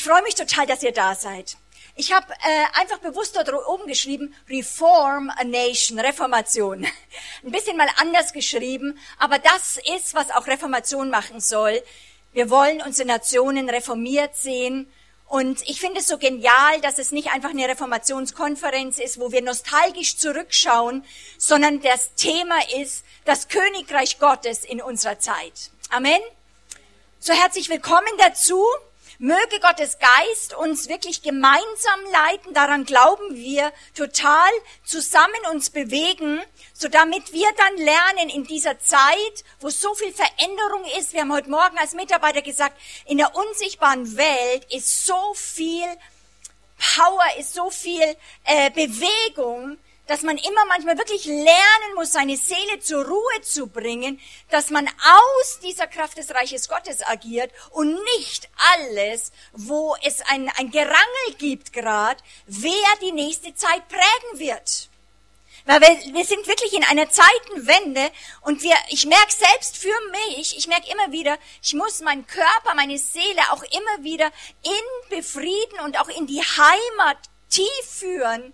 Ich freue mich total, dass ihr da seid. Ich habe äh, einfach bewusst dort oben geschrieben, Reform a Nation, Reformation. Ein bisschen mal anders geschrieben, aber das ist, was auch Reformation machen soll. Wir wollen unsere Nationen reformiert sehen. Und ich finde es so genial, dass es nicht einfach eine Reformationskonferenz ist, wo wir nostalgisch zurückschauen, sondern das Thema ist das Königreich Gottes in unserer Zeit. Amen. So herzlich willkommen dazu. Möge Gottes Geist uns wirklich gemeinsam leiten. Daran glauben wir total zusammen uns bewegen, so damit wir dann lernen in dieser Zeit, wo so viel Veränderung ist. Wir haben heute Morgen als Mitarbeiter gesagt, in der unsichtbaren Welt ist so viel Power, ist so viel äh, Bewegung, dass man immer manchmal wirklich lernen muss, seine Seele zur Ruhe zu bringen, dass man aus dieser Kraft des Reiches Gottes agiert und nicht alles, wo es ein, ein Gerangel gibt gerade, wer die nächste Zeit prägen wird. Weil wir, wir sind wirklich in einer Zeitenwende und wir, ich merke selbst für mich, ich merke immer wieder, ich muss meinen Körper, meine Seele auch immer wieder in befrieden und auch in die Heimat tief führen,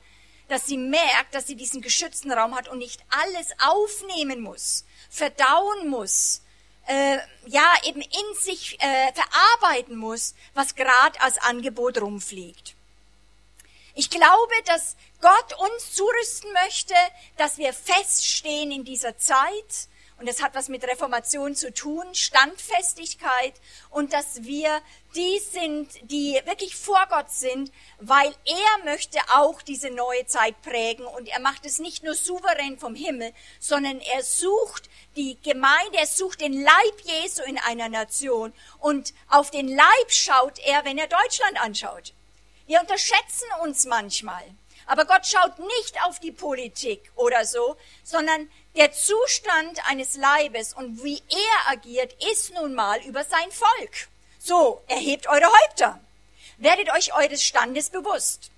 dass sie merkt, dass sie diesen geschützten Raum hat und nicht alles aufnehmen muss, verdauen muss, äh, ja eben in sich äh, verarbeiten muss, was gerade als Angebot rumfliegt. Ich glaube, dass Gott uns zurüsten möchte, dass wir feststehen in dieser Zeit, und es hat was mit Reformation zu tun, Standfestigkeit und dass wir die sind, die wirklich vor Gott sind, weil er möchte auch diese neue Zeit prägen und er macht es nicht nur souverän vom Himmel, sondern er sucht die Gemeinde, er sucht den Leib Jesu in einer Nation und auf den Leib schaut er, wenn er Deutschland anschaut. Wir unterschätzen uns manchmal. Aber Gott schaut nicht auf die Politik oder so, sondern der Zustand eines Leibes und wie er agiert, ist nun mal über sein Volk. So, erhebt eure Häupter. Werdet euch eures Standes bewusst.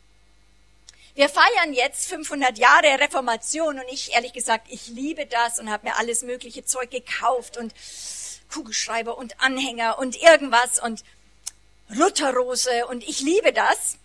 Wir feiern jetzt 500 Jahre Reformation und ich, ehrlich gesagt, ich liebe das und habe mir alles mögliche Zeug gekauft und Kugelschreiber und Anhänger und irgendwas und Lutherrose und ich liebe das.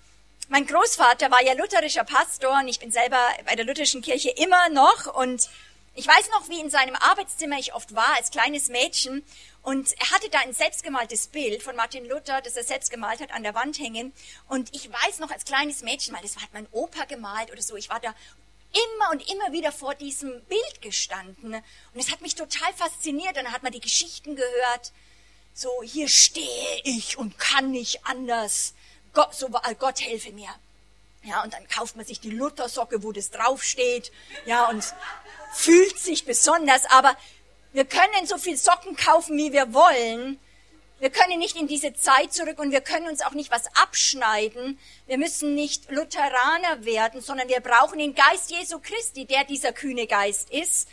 Mein Großvater war ja lutherischer Pastor und ich bin selber bei der lutherischen Kirche immer noch und ich weiß noch, wie in seinem Arbeitszimmer ich oft war als kleines Mädchen und er hatte da ein selbstgemaltes Bild von Martin Luther, das er selbst gemalt hat, an der Wand hängen. Und ich weiß noch als kleines Mädchen, weil das hat mein Opa gemalt oder so, ich war da immer und immer wieder vor diesem Bild gestanden. Und es hat mich total fasziniert. Und dann hat man die Geschichten gehört. So, hier stehe ich und kann nicht anders. Gott, so, Gott helfe mir. Ja, und dann kauft man sich die Luthersocke, wo das draufsteht. Ja, und fühlt sich besonders, aber wir können so viel Socken kaufen, wie wir wollen. Wir können nicht in diese Zeit zurück und wir können uns auch nicht was abschneiden. Wir müssen nicht Lutheraner werden, sondern wir brauchen den Geist Jesu Christi, der dieser kühne Geist ist,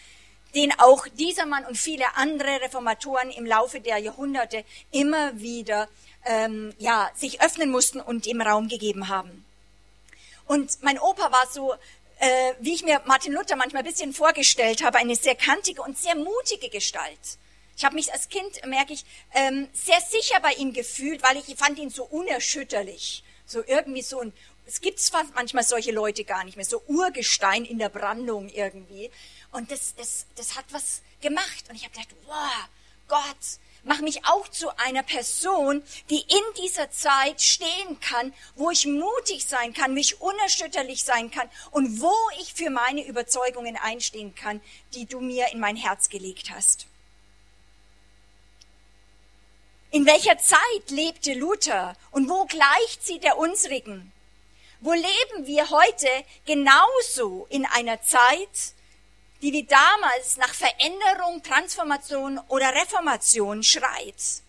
den auch dieser Mann und viele andere Reformatoren im Laufe der Jahrhunderte immer wieder ähm, ja, sich öffnen mussten und ihm Raum gegeben haben. Und mein Opa war so äh, wie ich mir Martin Luther manchmal ein bisschen vorgestellt habe, eine sehr kantige und sehr mutige Gestalt. Ich habe mich als Kind, merke ich, ähm, sehr sicher bei ihm gefühlt, weil ich fand ihn so unerschütterlich. So irgendwie so ein, es gibt zwar manchmal solche Leute gar nicht mehr, so Urgestein in der Brandung irgendwie. Und das, das, das hat was gemacht. Und ich habe gedacht, wow, Gott, mach mich auch zu einer Person, die in dieser Zeit stehen kann, wo ich mutig sein kann, mich unerschütterlich sein kann und wo ich für meine Überzeugungen einstehen kann, die du mir in mein Herz gelegt hast. In welcher Zeit lebte Luther und wo gleicht sie der unsrigen? Wo leben wir heute genauso in einer Zeit, die wie damals nach Veränderung, Transformation oder Reformation schreit.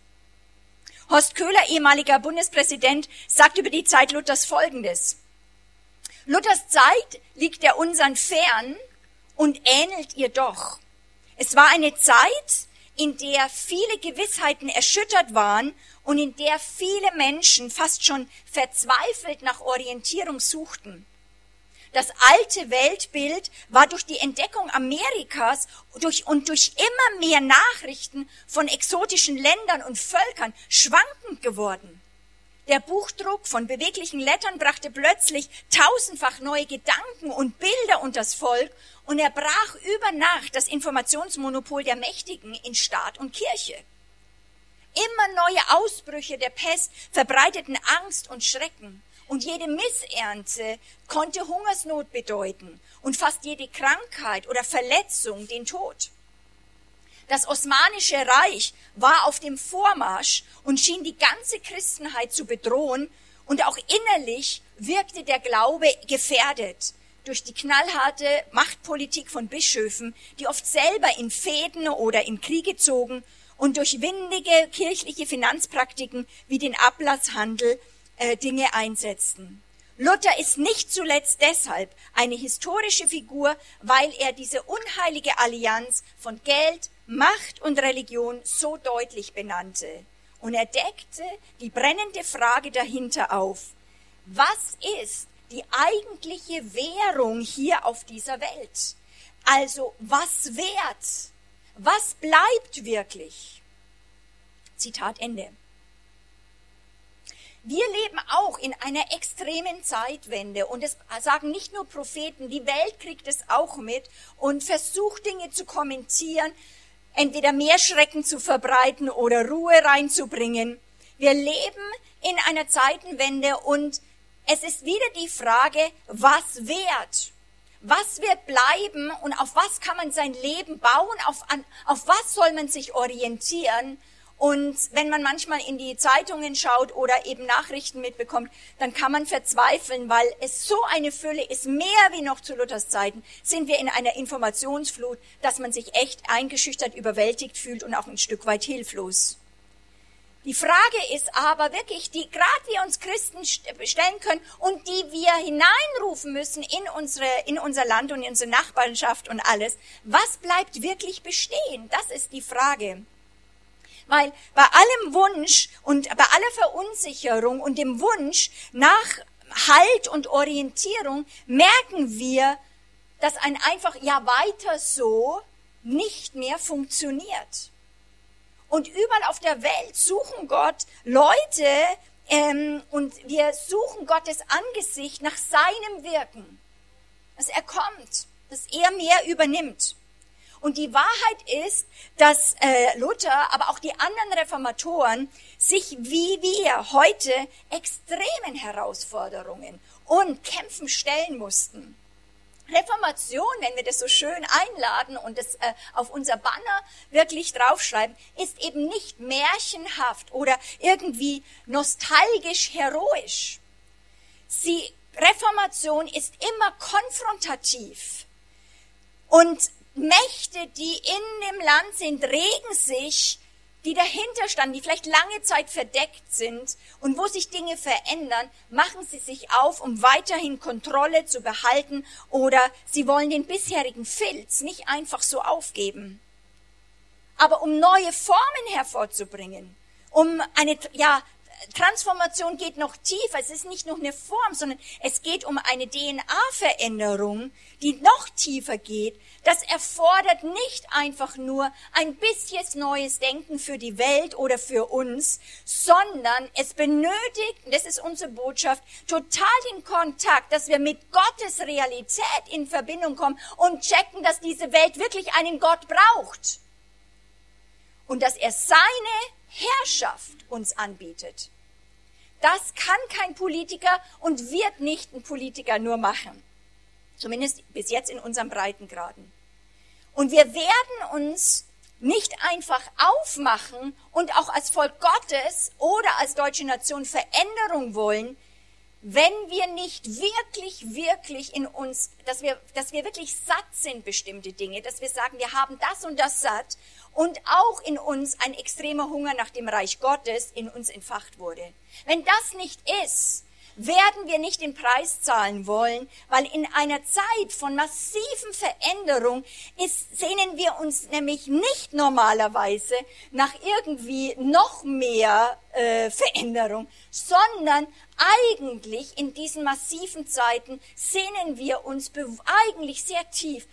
Horst Köhler, ehemaliger Bundespräsident, sagt über die Zeit Luthers Folgendes. Luthers Zeit liegt der unseren fern und ähnelt ihr doch. Es war eine Zeit, in der viele Gewissheiten erschüttert waren und in der viele Menschen fast schon verzweifelt nach Orientierung suchten. Das alte Weltbild war durch die Entdeckung Amerikas durch, und durch immer mehr Nachrichten von exotischen Ländern und Völkern schwankend geworden. Der Buchdruck von beweglichen Lettern brachte plötzlich tausendfach neue Gedanken und Bilder unters Volk und er brach über Nacht das Informationsmonopol der Mächtigen in Staat und Kirche. Immer neue Ausbrüche der Pest verbreiteten Angst und Schrecken. Und jede Missernte konnte Hungersnot bedeuten und fast jede Krankheit oder Verletzung den Tod. Das Osmanische Reich war auf dem Vormarsch und schien die ganze Christenheit zu bedrohen und auch innerlich wirkte der Glaube gefährdet durch die knallharte Machtpolitik von Bischöfen, die oft selber in Fäden oder in Kriege zogen und durch windige kirchliche Finanzpraktiken wie den Ablasshandel äh, Dinge einsetzten. Luther ist nicht zuletzt deshalb eine historische Figur, weil er diese unheilige Allianz von Geld, Macht und Religion so deutlich benannte. Und er deckte die brennende Frage dahinter auf. Was ist die eigentliche Währung hier auf dieser Welt? Also was wert? Was bleibt wirklich? Zitat Ende. Wir leben auch in einer extremen Zeitwende und es sagen nicht nur Propheten, die Welt kriegt es auch mit und versucht Dinge zu kommentieren, entweder mehr Schrecken zu verbreiten oder Ruhe reinzubringen. Wir leben in einer Zeitenwende und es ist wieder die Frage, was wert? Was wird bleiben und auf was kann man sein Leben bauen? Auf, an, auf was soll man sich orientieren? Und wenn man manchmal in die Zeitungen schaut oder eben Nachrichten mitbekommt, dann kann man verzweifeln, weil es so eine Fülle ist, mehr wie noch zu Luthers Zeiten, sind wir in einer Informationsflut, dass man sich echt eingeschüchtert, überwältigt fühlt und auch ein Stück weit hilflos. Die Frage ist aber wirklich, die gerade wir uns Christen stellen können und die wir hineinrufen müssen in unsere, in unser Land und in unsere Nachbarschaft und alles. Was bleibt wirklich bestehen? Das ist die Frage. Weil bei allem Wunsch und bei aller Verunsicherung und dem Wunsch nach Halt und Orientierung merken wir, dass ein einfach ja weiter so nicht mehr funktioniert. Und überall auf der Welt suchen Gott Leute ähm, und wir suchen Gottes Angesicht nach seinem Wirken, dass er kommt, dass er mehr übernimmt. Und die Wahrheit ist, dass äh, Luther, aber auch die anderen Reformatoren sich wie wir heute extremen Herausforderungen und Kämpfen stellen mussten. Reformation, wenn wir das so schön einladen und das äh, auf unser Banner wirklich draufschreiben, ist eben nicht märchenhaft oder irgendwie nostalgisch heroisch. Sie, Reformation ist immer konfrontativ. Und Mächte, die in dem Land sind, regen sich, die dahinter standen, die vielleicht lange Zeit verdeckt sind und wo sich Dinge verändern, machen sie sich auf, um weiterhin Kontrolle zu behalten oder sie wollen den bisherigen Filz nicht einfach so aufgeben. Aber um neue Formen hervorzubringen, um eine, ja, Transformation geht noch tiefer. Es ist nicht nur eine Form, sondern es geht um eine DNA-Veränderung, die noch tiefer geht. Das erfordert nicht einfach nur ein bisschen neues Denken für die Welt oder für uns, sondern es benötigt, das ist unsere Botschaft, total den Kontakt, dass wir mit Gottes Realität in Verbindung kommen und checken, dass diese Welt wirklich einen Gott braucht. Und dass er seine Herrschaft uns anbietet. Das kann kein Politiker und wird nicht ein Politiker nur machen. Zumindest bis jetzt in unseren Breitengraden. Und wir werden uns nicht einfach aufmachen und auch als Volk Gottes oder als deutsche Nation Veränderung wollen, wenn wir nicht wirklich, wirklich in uns, dass wir, dass wir wirklich satt sind bestimmte Dinge, dass wir sagen, wir haben das und das satt und auch in uns ein extremer Hunger nach dem Reich Gottes in uns entfacht wurde. Wenn das nicht ist, werden wir nicht den Preis zahlen wollen, weil in einer Zeit von massiven Veränderung ist, sehnen wir uns nämlich nicht normalerweise nach irgendwie noch mehr äh, Veränderung, sondern eigentlich in diesen massiven Zeiten sehnen wir uns eigentlich sehr tief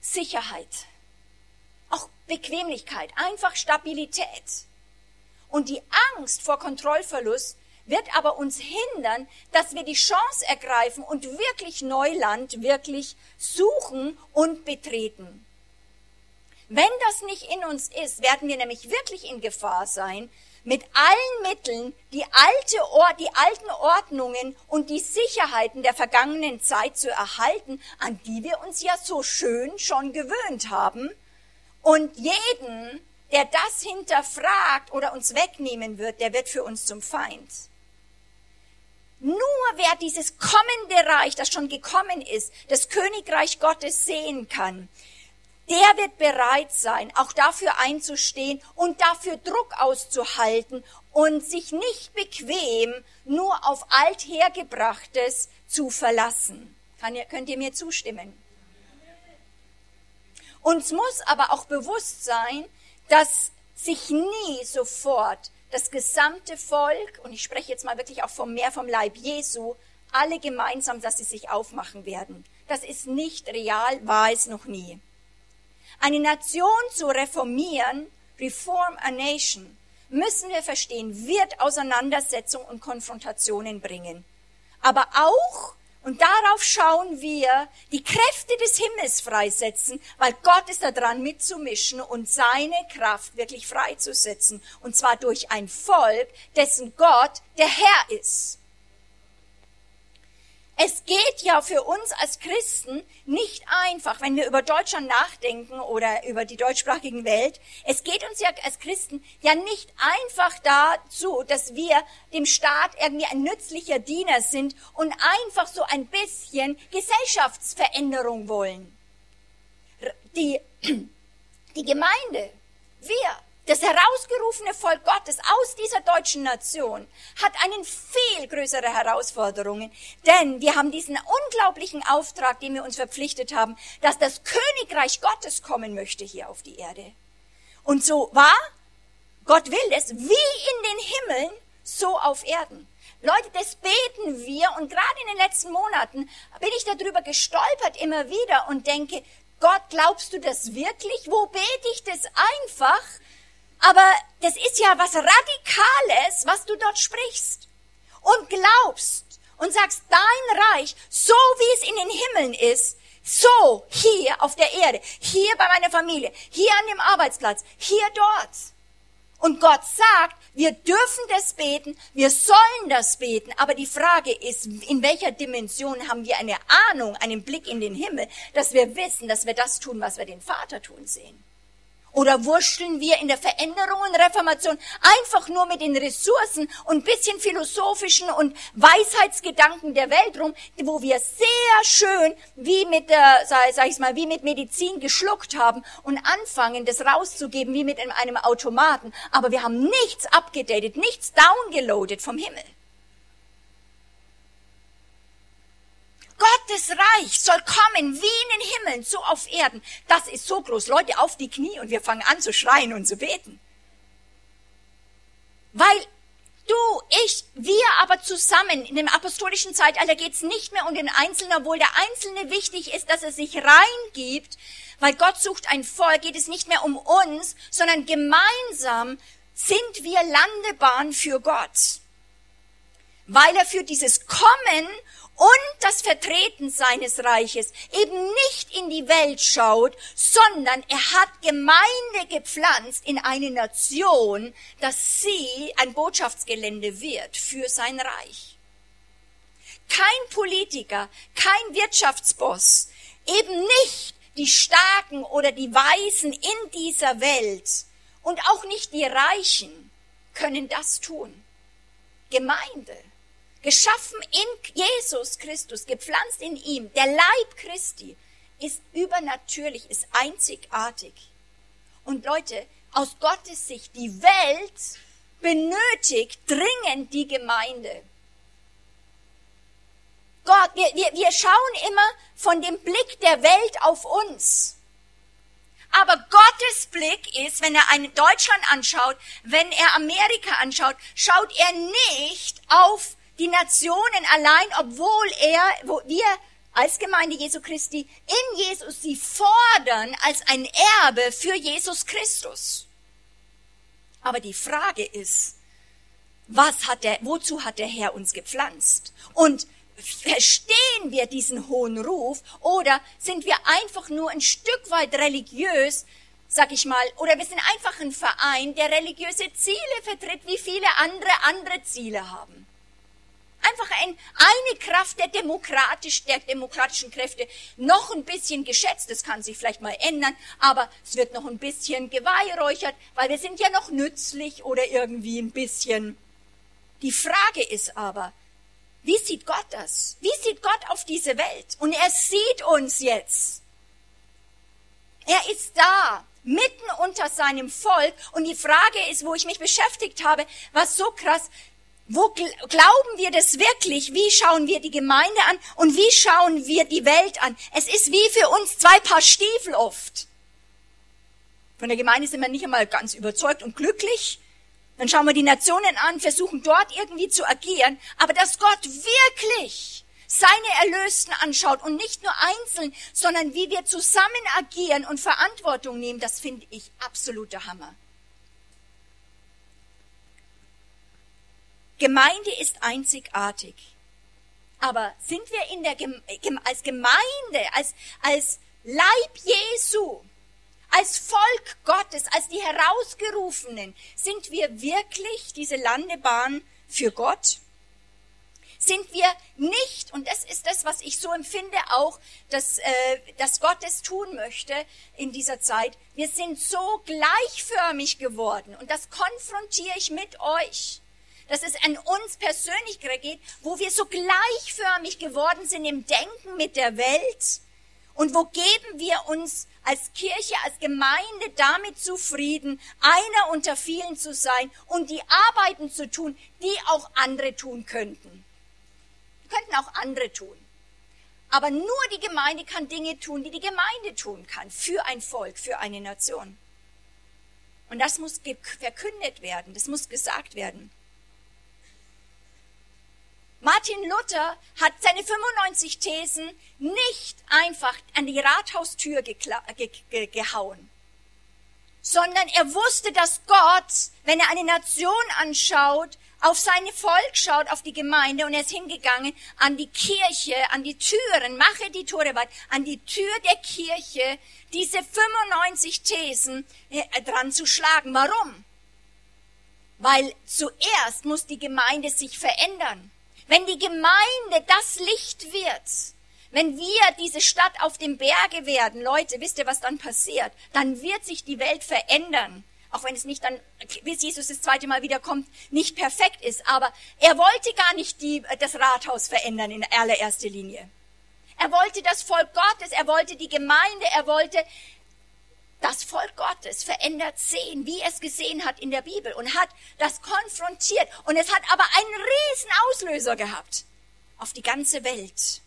Sicherheit, auch Bequemlichkeit, einfach Stabilität. Und die Angst vor Kontrollverlust wird aber uns hindern, dass wir die Chance ergreifen und wirklich Neuland wirklich suchen und betreten. Wenn das nicht in uns ist, werden wir nämlich wirklich in Gefahr sein, mit allen Mitteln die, alte Or die alten Ordnungen und die Sicherheiten der vergangenen Zeit zu erhalten, an die wir uns ja so schön schon gewöhnt haben. Und jeden, der das hinterfragt oder uns wegnehmen wird, der wird für uns zum Feind. Nur wer dieses kommende Reich, das schon gekommen ist, das Königreich Gottes sehen kann, der wird bereit sein, auch dafür einzustehen und dafür Druck auszuhalten und sich nicht bequem nur auf althergebrachtes zu verlassen. Kann ihr, könnt ihr mir zustimmen? Uns muss aber auch bewusst sein, dass sich nie sofort das gesamte Volk, und ich spreche jetzt mal wirklich auch vom mehr vom Leib Jesu, alle gemeinsam, dass sie sich aufmachen werden. Das ist nicht real, war es noch nie. Eine Nation zu reformieren, reform a nation, müssen wir verstehen, wird Auseinandersetzung und Konfrontationen bringen. Aber auch, und darauf schauen wir, die Kräfte des Himmels freisetzen, weil Gott ist daran mitzumischen und seine Kraft wirklich freizusetzen. Und zwar durch ein Volk, dessen Gott der Herr ist. Es geht ja für uns als Christen nicht einfach, wenn wir über Deutschland nachdenken oder über die deutschsprachigen Welt. Es geht uns ja als Christen ja nicht einfach dazu, dass wir dem Staat irgendwie ein nützlicher Diener sind und einfach so ein bisschen Gesellschaftsveränderung wollen. Die, die Gemeinde, wir das herausgerufene Volk Gottes aus dieser deutschen Nation hat einen viel größere Herausforderungen, denn wir haben diesen unglaublichen Auftrag, den wir uns verpflichtet haben, dass das Königreich Gottes kommen möchte hier auf die Erde. Und so war, Gott will es, wie in den Himmeln, so auf Erden. Leute, das beten wir und gerade in den letzten Monaten bin ich darüber gestolpert immer wieder und denke, Gott, glaubst du das wirklich? Wo bete ich das einfach? Aber das ist ja was Radikales, was du dort sprichst und glaubst und sagst, dein Reich, so wie es in den Himmeln ist, so hier auf der Erde, hier bei meiner Familie, hier an dem Arbeitsplatz, hier dort. Und Gott sagt, wir dürfen das beten, wir sollen das beten, aber die Frage ist, in welcher Dimension haben wir eine Ahnung, einen Blick in den Himmel, dass wir wissen, dass wir das tun, was wir den Vater tun sehen. Oder wurschteln wir in der Veränderung und Reformation einfach nur mit den Ressourcen und bisschen philosophischen und Weisheitsgedanken der Welt rum, wo wir sehr schön wie mit der, sag, sag ich mal, wie mit Medizin geschluckt haben und anfangen, das rauszugeben wie mit einem Automaten. Aber wir haben nichts abgedatet, nichts downgeloadet vom Himmel. Gottes Reich soll kommen wie in den Himmeln, so auf Erden. Das ist so groß. Leute, auf die Knie und wir fangen an zu schreien und zu beten. Weil du, ich, wir aber zusammen in dem apostolischen Zeitalter geht es nicht mehr um den Einzelnen, obwohl der Einzelne wichtig ist, dass er sich reingibt, weil Gott sucht ein Volk, geht es nicht mehr um uns, sondern gemeinsam sind wir Landebahn für Gott. Weil er für dieses Kommen und das Vertreten seines Reiches eben nicht in die Welt schaut, sondern er hat Gemeinde gepflanzt in eine Nation, dass sie ein Botschaftsgelände wird für sein Reich. Kein Politiker, kein Wirtschaftsboss, eben nicht die Starken oder die Weisen in dieser Welt und auch nicht die Reichen können das tun. Gemeinde geschaffen in Jesus Christus, gepflanzt in ihm, der Leib Christi, ist übernatürlich, ist einzigartig. Und Leute, aus Gottes Sicht, die Welt benötigt dringend die Gemeinde. Gott, wir, wir, wir schauen immer von dem Blick der Welt auf uns. Aber Gottes Blick ist, wenn er einen Deutschland anschaut, wenn er Amerika anschaut, schaut er nicht auf die Nationen allein, obwohl er, wo wir als Gemeinde Jesu Christi in Jesus sie fordern als ein Erbe für Jesus Christus. Aber die Frage ist, was hat der, wozu hat der Herr uns gepflanzt? Und verstehen wir diesen hohen Ruf oder sind wir einfach nur ein Stück weit religiös, sag ich mal, oder wir sind einfach ein Verein, der religiöse Ziele vertritt, wie viele andere andere Ziele haben? Einfach ein, eine Kraft der, demokratisch, der demokratischen Kräfte noch ein bisschen geschätzt. Das kann sich vielleicht mal ändern, aber es wird noch ein bisschen geweihräuchert, weil wir sind ja noch nützlich oder irgendwie ein bisschen. Die Frage ist aber, wie sieht Gott das? Wie sieht Gott auf diese Welt? Und er sieht uns jetzt. Er ist da, mitten unter seinem Volk. Und die Frage ist, wo ich mich beschäftigt habe, was so krass, wo glauben wir das wirklich? Wie schauen wir die Gemeinde an und wie schauen wir die Welt an? Es ist wie für uns zwei Paar Stiefel oft. Von der Gemeinde sind wir nicht einmal ganz überzeugt und glücklich. Dann schauen wir die Nationen an, versuchen dort irgendwie zu agieren. Aber dass Gott wirklich seine Erlösten anschaut und nicht nur einzeln, sondern wie wir zusammen agieren und Verantwortung nehmen, das finde ich absoluter Hammer. Gemeinde ist einzigartig. Aber sind wir in der, als Gemeinde, als, als Leib Jesu, als Volk Gottes, als die Herausgerufenen, sind wir wirklich diese Landebahn für Gott? Sind wir nicht, und das ist das, was ich so empfinde auch, dass, äh, dass Gott es tun möchte in dieser Zeit, wir sind so gleichförmig geworden und das konfrontiere ich mit euch dass es an uns persönlich geht, wo wir so gleichförmig geworden sind im Denken mit der Welt. Und wo geben wir uns als Kirche, als Gemeinde damit zufrieden, einer unter vielen zu sein und die Arbeiten zu tun, die auch andere tun könnten. Die könnten auch andere tun. Aber nur die Gemeinde kann Dinge tun, die die Gemeinde tun kann, für ein Volk, für eine Nation. Und das muss verkündet werden, das muss gesagt werden. Martin Luther hat seine 95 Thesen nicht einfach an die Rathaustür ge ge gehauen, sondern er wusste, dass Gott, wenn er eine Nation anschaut, auf seine Volk schaut, auf die Gemeinde und er ist hingegangen an die Kirche, an die Türen, mache die Tore weit, an die Tür der Kirche, diese 95 Thesen äh, dran zu schlagen. Warum? Weil zuerst muss die Gemeinde sich verändern. Wenn die Gemeinde das Licht wird, wenn wir diese Stadt auf dem Berge werden, Leute, wisst ihr, was dann passiert? Dann wird sich die Welt verändern. Auch wenn es nicht dann, bis Jesus das zweite Mal wiederkommt, nicht perfekt ist. Aber er wollte gar nicht die, das Rathaus verändern in allererster Linie. Er wollte das Volk Gottes, er wollte die Gemeinde, er wollte das Volk Gottes verändert sehen, wie es gesehen hat in der Bibel und hat das konfrontiert. Und es hat aber einen riesen Auslöser gehabt auf die ganze Welt.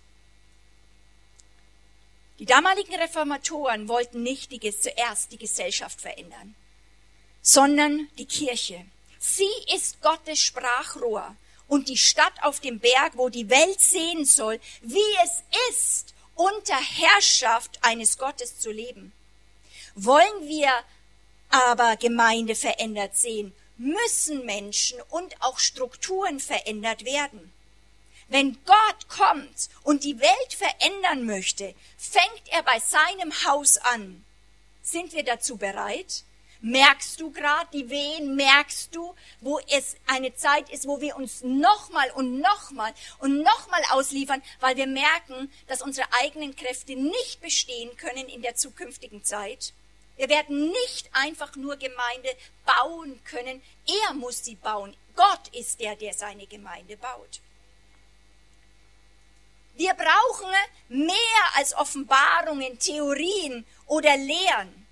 Die damaligen Reformatoren wollten nicht die, zuerst die Gesellschaft verändern, sondern die Kirche. Sie ist Gottes Sprachrohr und die Stadt auf dem Berg, wo die Welt sehen soll, wie es ist, unter Herrschaft eines Gottes zu leben. Wollen wir aber Gemeinde verändert sehen, müssen Menschen und auch Strukturen verändert werden. Wenn Gott kommt und die Welt verändern möchte, fängt er bei seinem Haus an. Sind wir dazu bereit? Merkst du gerade die Wehen? Merkst du, wo es eine Zeit ist, wo wir uns nochmal und nochmal und nochmal ausliefern, weil wir merken, dass unsere eigenen Kräfte nicht bestehen können in der zukünftigen Zeit? Wir werden nicht einfach nur Gemeinde bauen können. Er muss sie bauen. Gott ist der, der seine Gemeinde baut. Wir brauchen mehr als Offenbarungen, Theorien oder Lehren.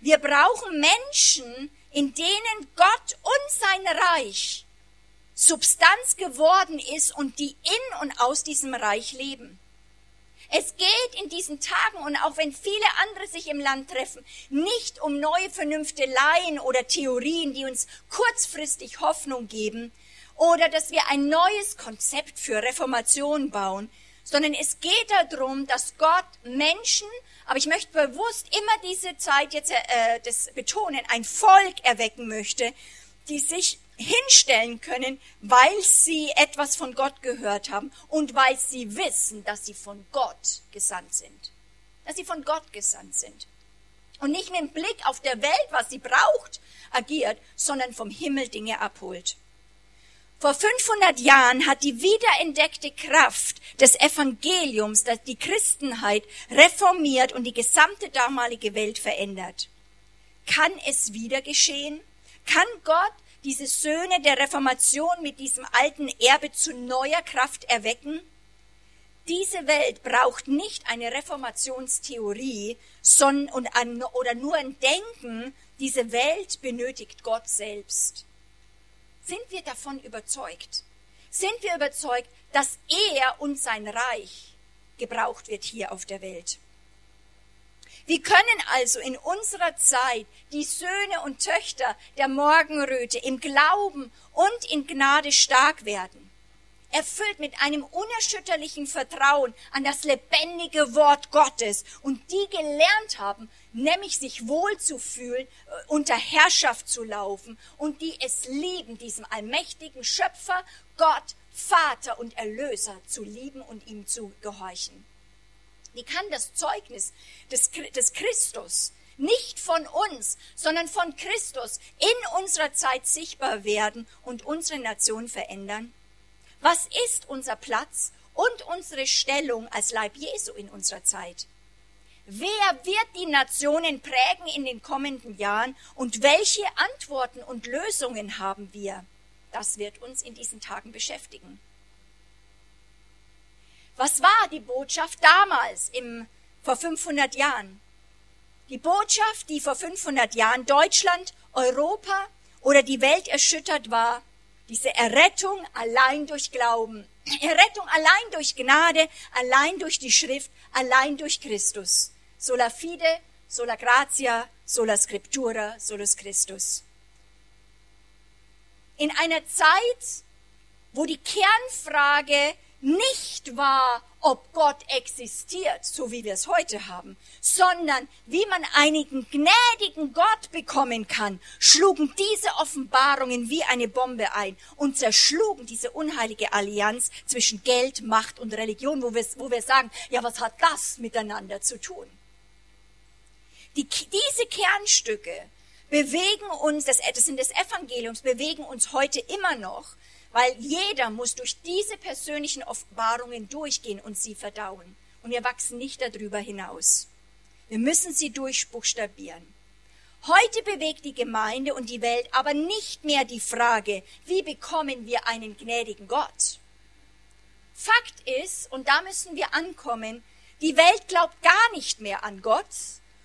Wir brauchen Menschen, in denen Gott und sein Reich Substanz geworden ist und die in und aus diesem Reich leben. Es geht in diesen Tagen und auch wenn viele andere sich im Land treffen, nicht um neue Vernünfteleien oder Theorien, die uns kurzfristig Hoffnung geben oder dass wir ein neues Konzept für Reformation bauen, sondern es geht darum, dass Gott Menschen, aber ich möchte bewusst immer diese Zeit jetzt äh, das betonen, ein Volk erwecken möchte, die sich hinstellen können, weil sie etwas von Gott gehört haben und weil sie wissen, dass sie von Gott gesandt sind. Dass sie von Gott gesandt sind. Und nicht mit dem Blick auf der Welt, was sie braucht, agiert, sondern vom Himmel Dinge abholt. Vor 500 Jahren hat die wiederentdeckte Kraft des Evangeliums, das die Christenheit reformiert und die gesamte damalige Welt verändert. Kann es wieder geschehen? Kann Gott diese Söhne der Reformation mit diesem alten Erbe zu neuer Kraft erwecken? Diese Welt braucht nicht eine Reformationstheorie oder nur ein Denken. Diese Welt benötigt Gott selbst. Sind wir davon überzeugt? Sind wir überzeugt, dass er und sein Reich gebraucht wird hier auf der Welt? Wir können also in unserer Zeit die Söhne und Töchter der Morgenröte im Glauben und in Gnade stark werden. Erfüllt mit einem unerschütterlichen Vertrauen an das lebendige Wort Gottes und die gelernt haben, nämlich sich wohlzufühlen, äh, unter Herrschaft zu laufen und die es lieben, diesem allmächtigen Schöpfer, Gott, Vater und Erlöser zu lieben und ihm zu gehorchen. Wie kann das Zeugnis des, des Christus nicht von uns, sondern von Christus in unserer Zeit sichtbar werden und unsere Nation verändern? Was ist unser Platz und unsere Stellung als Leib Jesu in unserer Zeit? Wer wird die Nationen prägen in den kommenden Jahren und welche Antworten und Lösungen haben wir? Das wird uns in diesen Tagen beschäftigen. Was war die Botschaft damals im, vor 500 Jahren? Die Botschaft, die vor 500 Jahren Deutschland, Europa oder die Welt erschüttert war, diese Errettung allein durch Glauben, Errettung allein durch Gnade, allein durch die Schrift, allein durch Christus. Sola fide, sola gratia, sola scriptura, solus Christus. In einer Zeit, wo die Kernfrage nicht war, ob Gott existiert, so wie wir es heute haben, sondern wie man einen gnädigen Gott bekommen kann, schlugen diese Offenbarungen wie eine Bombe ein und zerschlugen diese unheilige Allianz zwischen Geld, Macht und Religion, wo wir, wo wir sagen, ja, was hat das miteinander zu tun? Die, diese Kernstücke bewegen uns, das, das sind des Evangeliums, bewegen uns heute immer noch weil jeder muss durch diese persönlichen Offenbarungen durchgehen und sie verdauen. Und wir wachsen nicht darüber hinaus. Wir müssen sie durchbuchstabieren. Heute bewegt die Gemeinde und die Welt aber nicht mehr die Frage, wie bekommen wir einen gnädigen Gott? Fakt ist, und da müssen wir ankommen, die Welt glaubt gar nicht mehr an Gott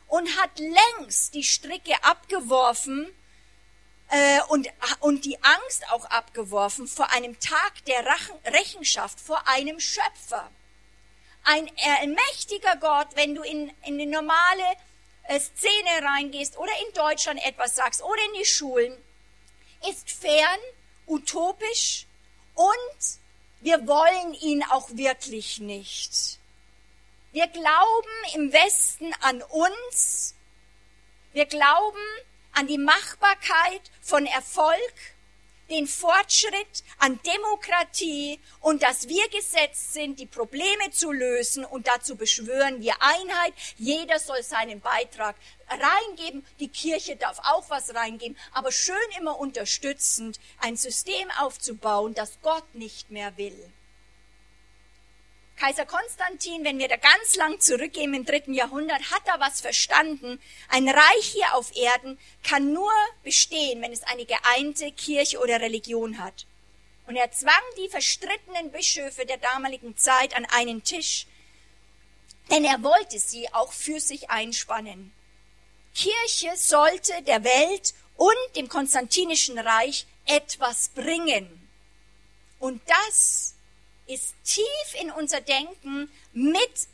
und hat längst die Stricke abgeworfen äh, und, und die Angst auch abgeworfen vor einem Tag der Rechenschaft, vor einem Schöpfer. Ein allmächtiger Gott, wenn du in, in eine normale äh, Szene reingehst oder in Deutschland etwas sagst oder in die Schulen, ist fern, utopisch und wir wollen ihn auch wirklich nicht. Wir glauben im Westen an uns. Wir glauben, an die Machbarkeit von Erfolg, den Fortschritt an Demokratie und dass wir gesetzt sind, die Probleme zu lösen und dazu beschwören wir Einheit. Jeder soll seinen Beitrag reingeben. Die Kirche darf auch was reingeben, aber schön immer unterstützend ein System aufzubauen, das Gott nicht mehr will. Kaiser Konstantin, wenn wir da ganz lang zurückgehen im dritten Jahrhundert, hat da was verstanden. Ein Reich hier auf Erden kann nur bestehen, wenn es eine geeinte Kirche oder Religion hat. Und er zwang die verstrittenen Bischöfe der damaligen Zeit an einen Tisch, denn er wollte sie auch für sich einspannen. Kirche sollte der Welt und dem konstantinischen Reich etwas bringen. Und das ist tief in unser Denken mit,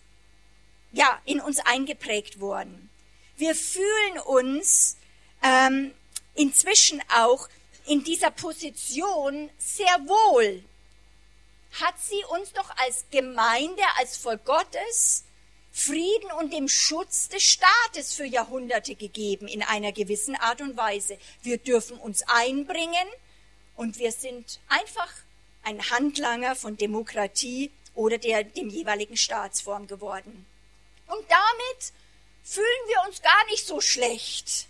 ja, in uns eingeprägt worden. Wir fühlen uns ähm, inzwischen auch in dieser Position sehr wohl. Hat sie uns doch als Gemeinde, als Volk Gottes, Frieden und dem Schutz des Staates für Jahrhunderte gegeben in einer gewissen Art und Weise. Wir dürfen uns einbringen Und wir sind einfach ein Handlanger von Demokratie oder der, dem jeweiligen Staatsform geworden. Und damit fühlen wir uns gar nicht so schlecht.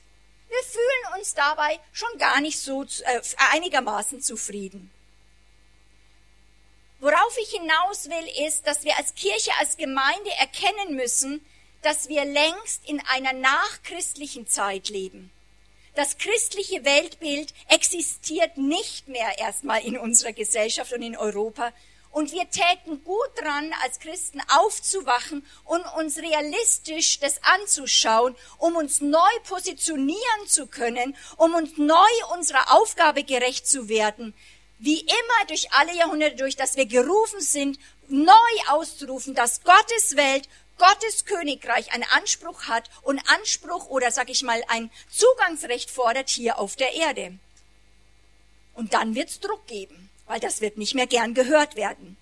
Wir fühlen uns dabei schon gar nicht so äh, einigermaßen zufrieden. Worauf ich hinaus will, ist, dass wir als Kirche, als Gemeinde erkennen müssen, dass wir längst in einer nachchristlichen Zeit leben. Das christliche Weltbild existiert nicht mehr erstmal in unserer Gesellschaft und in Europa. Und wir täten gut dran, als Christen aufzuwachen und uns realistisch das anzuschauen, um uns neu positionieren zu können, um uns neu unserer Aufgabe gerecht zu werden. Wie immer durch alle Jahrhunderte durch, dass wir gerufen sind, neu auszurufen, dass Gottes Welt Gottes Königreich einen Anspruch hat und Anspruch oder sag ich mal ein Zugangsrecht fordert hier auf der Erde. Und dann wird's Druck geben, weil das wird nicht mehr gern gehört werden.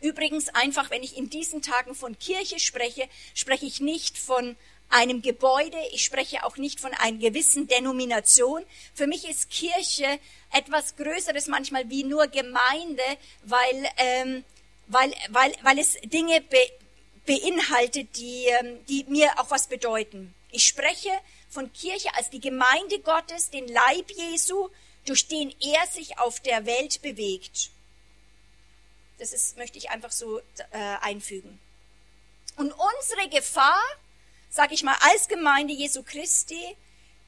Übrigens einfach, wenn ich in diesen Tagen von Kirche spreche, spreche ich nicht von einem Gebäude, ich spreche auch nicht von einer gewissen Denomination. Für mich ist Kirche etwas Größeres manchmal wie nur Gemeinde, weil, ähm, weil, weil, weil es Dinge be beinhaltet, die, ähm, die mir auch was bedeuten. Ich spreche von Kirche als die Gemeinde Gottes, den Leib Jesu, durch den er sich auf der Welt bewegt. Das ist, möchte ich einfach so äh, einfügen. Und unsere Gefahr, sage ich mal, als Gemeinde Jesu Christi,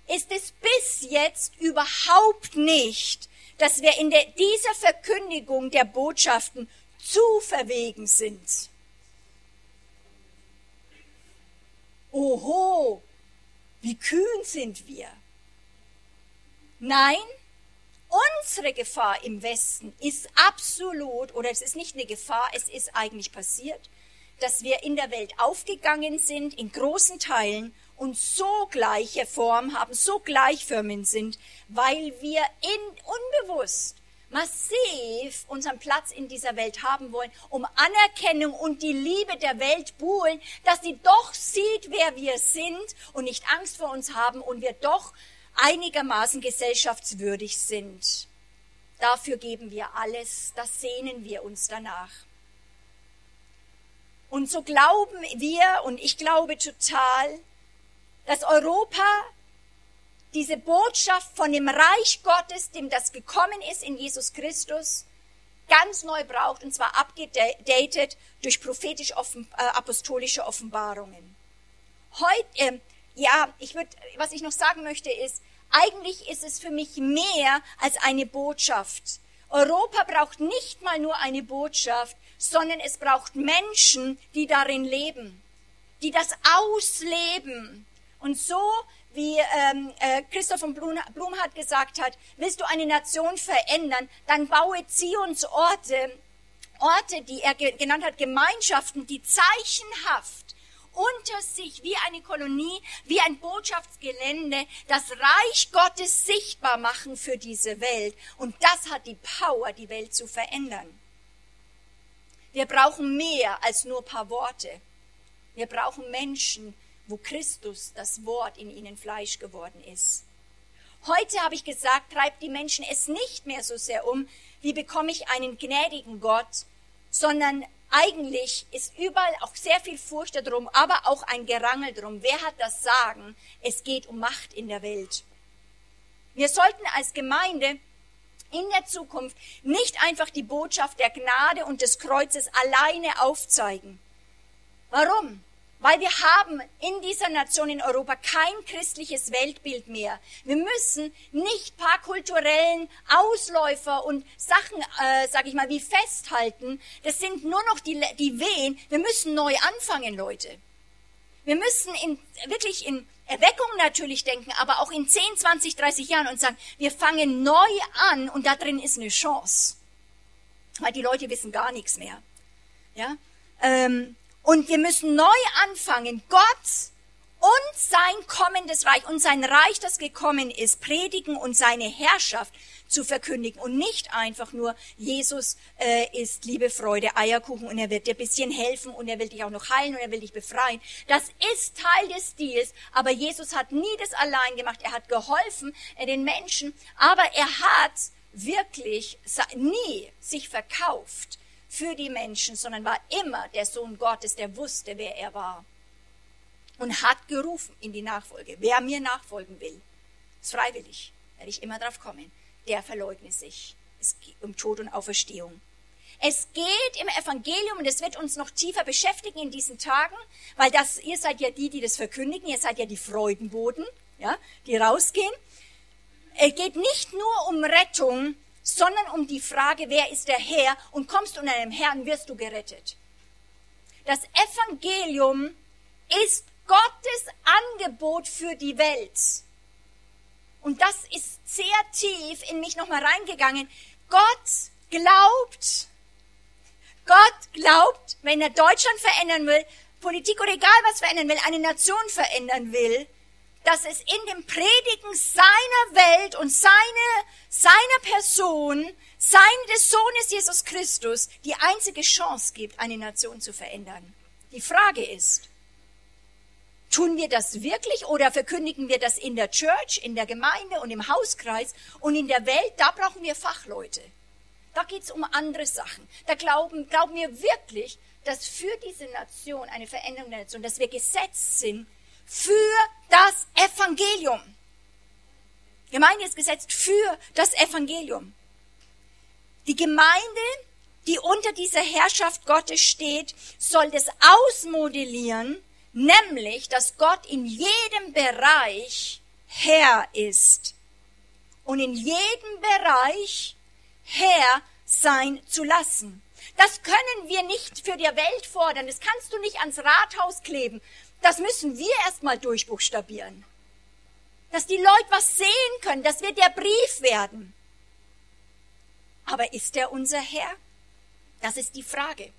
ist es bis jetzt überhaupt nicht, dass wir in der, dieser Verkündigung der Botschaften zu verwegen sind. Oho, wie kühn sind wir. Nein, unsere Gefahr im Westen ist absolut, oder es ist nicht eine Gefahr, es ist eigentlich passiert, dass wir in der Welt aufgegangen sind, in großen Teilen, und so gleiche Form haben, so gleichförmig sind, weil wir in, unbewusst massiv unseren Platz in dieser Welt haben wollen, um Anerkennung und die Liebe der Welt buhlen, dass sie doch sieht, wer wir sind und nicht Angst vor uns haben und wir doch einigermaßen gesellschaftswürdig sind. Dafür geben wir alles, das sehnen wir uns danach. Und so glauben wir, und ich glaube total, dass Europa diese Botschaft von dem Reich Gottes, dem das gekommen ist in Jesus Christus, ganz neu braucht, und zwar abgedatet durch prophetisch-apostolische äh, Offenbarungen. Heute, äh, ja, ich würde, was ich noch sagen möchte ist, eigentlich ist es für mich mehr als eine Botschaft. Europa braucht nicht mal nur eine Botschaft, sondern es braucht Menschen, die darin leben, die das ausleben. Und so wie ähm, äh, Christoph von Blum, Blum hat gesagt hat, willst du eine Nation verändern, dann baue Zionsorte, Orte, die er genannt hat, Gemeinschaften, die zeichenhaft unter sich wie eine Kolonie, wie ein Botschaftsgelände, das Reich Gottes sichtbar machen für diese Welt. Und das hat die Power, die Welt zu verändern. Wir brauchen mehr als nur paar Worte. Wir brauchen Menschen, wo Christus, das Wort, in ihnen Fleisch geworden ist. Heute habe ich gesagt, treibt die Menschen es nicht mehr so sehr um, wie bekomme ich einen gnädigen Gott, sondern eigentlich ist überall auch sehr viel Furcht darum, aber auch ein Gerangel drum. Wer hat das Sagen? Es geht um Macht in der Welt. Wir sollten als Gemeinde in der Zukunft nicht einfach die Botschaft der Gnade und des Kreuzes alleine aufzeigen. Warum? Weil wir haben in dieser Nation in Europa kein christliches Weltbild mehr. Wir müssen nicht paar kulturellen Ausläufer und Sachen, äh, sag ich mal, wie festhalten. Das sind nur noch die, die Wehen. Wir müssen neu anfangen, Leute. Wir müssen in, wirklich in Erweckung natürlich denken, aber auch in 10, 20, 30 Jahren und sagen, wir fangen neu an und da drin ist eine Chance. Weil die Leute wissen gar nichts mehr. Ja? Ähm, und wir müssen neu anfangen, Gott und sein kommendes Reich und sein Reich, das gekommen ist, predigen und seine Herrschaft zu verkündigen und nicht einfach nur, Jesus äh, ist Liebe, Freude, Eierkuchen und er wird dir bisschen helfen und er will dich auch noch heilen und er will dich befreien. Das ist Teil des Stils, aber Jesus hat nie das allein gemacht. Er hat geholfen äh, den Menschen, aber er hat wirklich nie sich verkauft für die Menschen, sondern war immer der Sohn Gottes, der wusste, wer er war. Und hat gerufen in die Nachfolge. Wer mir nachfolgen will, ist freiwillig, werde ich immer drauf kommen, der verleugne sich. Es geht um Tod und Auferstehung. Es geht im Evangelium, und es wird uns noch tiefer beschäftigen in diesen Tagen, weil das, ihr seid ja die, die das verkündigen, ihr seid ja die Freudenboten, ja, die rausgehen. Es geht nicht nur um Rettung, sondern um die Frage, wer ist der Herr und kommst du unter dem Herrn, wirst du gerettet. Das Evangelium ist Gottes Angebot für die Welt. Und das ist sehr tief in mich nochmal reingegangen. Gott glaubt, Gott glaubt, wenn er Deutschland verändern will, Politik oder egal was verändern will, eine Nation verändern will, dass es in dem Predigen seiner Welt und seine, seiner Person, sein des Sohnes Jesus Christus die einzige Chance gibt, eine Nation zu verändern. Die Frage ist, tun wir das wirklich oder verkündigen wir das in der Church, in der Gemeinde und im Hauskreis und in der Welt, da brauchen wir Fachleute. Da geht's um andere Sachen. Da glauben, glauben wir wirklich, dass für diese Nation eine Veränderung der Nation, dass wir gesetzt sind für das Evangelium. Gemeinde ist gesetzt für das Evangelium. Die Gemeinde, die unter dieser Herrschaft Gottes steht, soll das ausmodellieren, nämlich, dass Gott in jedem Bereich Herr ist. Und in jedem Bereich Herr sein zu lassen. Das können wir nicht für die Welt fordern. Das kannst du nicht ans Rathaus kleben. Das müssen wir erstmal durchbuchstabieren. Dass die Leute was sehen können, dass wir der Brief werden. Aber ist er unser Herr? Das ist die Frage.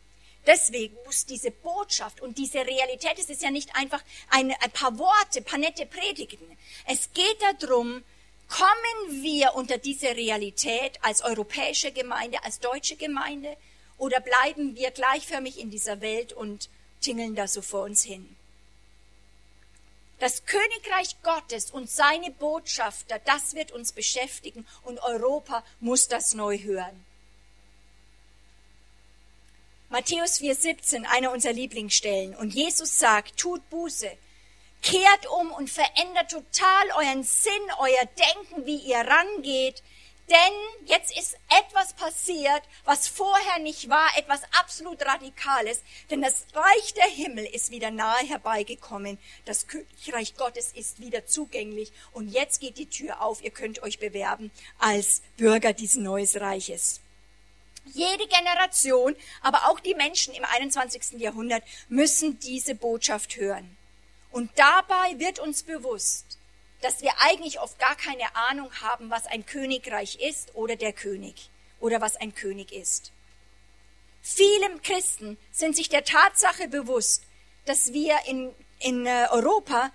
Deswegen muss diese Botschaft und diese Realität, es ist ja nicht einfach ein, ein paar Worte, paar nette Predigten. Es geht darum, kommen wir unter diese Realität als europäische Gemeinde, als deutsche Gemeinde, oder bleiben wir gleichförmig in dieser Welt und tingeln da so vor uns hin? Das Königreich Gottes und seine Botschafter, das wird uns beschäftigen und Europa muss das neu hören. Matthäus 4,17, einer unserer Lieblingsstellen. Und Jesus sagt, tut Buße, kehrt um und verändert total euren Sinn, euer Denken, wie ihr rangeht, denn jetzt ist etwas passiert, was vorher nicht war, etwas absolut Radikales. Denn das Reich der Himmel ist wieder nahe herbeigekommen. Das Königreich Gottes ist wieder zugänglich. Und jetzt geht die Tür auf. Ihr könnt euch bewerben als Bürger dieses neuen Reiches. Jede Generation, aber auch die Menschen im 21. Jahrhundert müssen diese Botschaft hören. Und dabei wird uns bewusst, dass wir eigentlich oft gar keine Ahnung haben, was ein Königreich ist oder der König oder was ein König ist. Viele Christen sind sich der Tatsache bewusst, dass wir in, in äh, Europa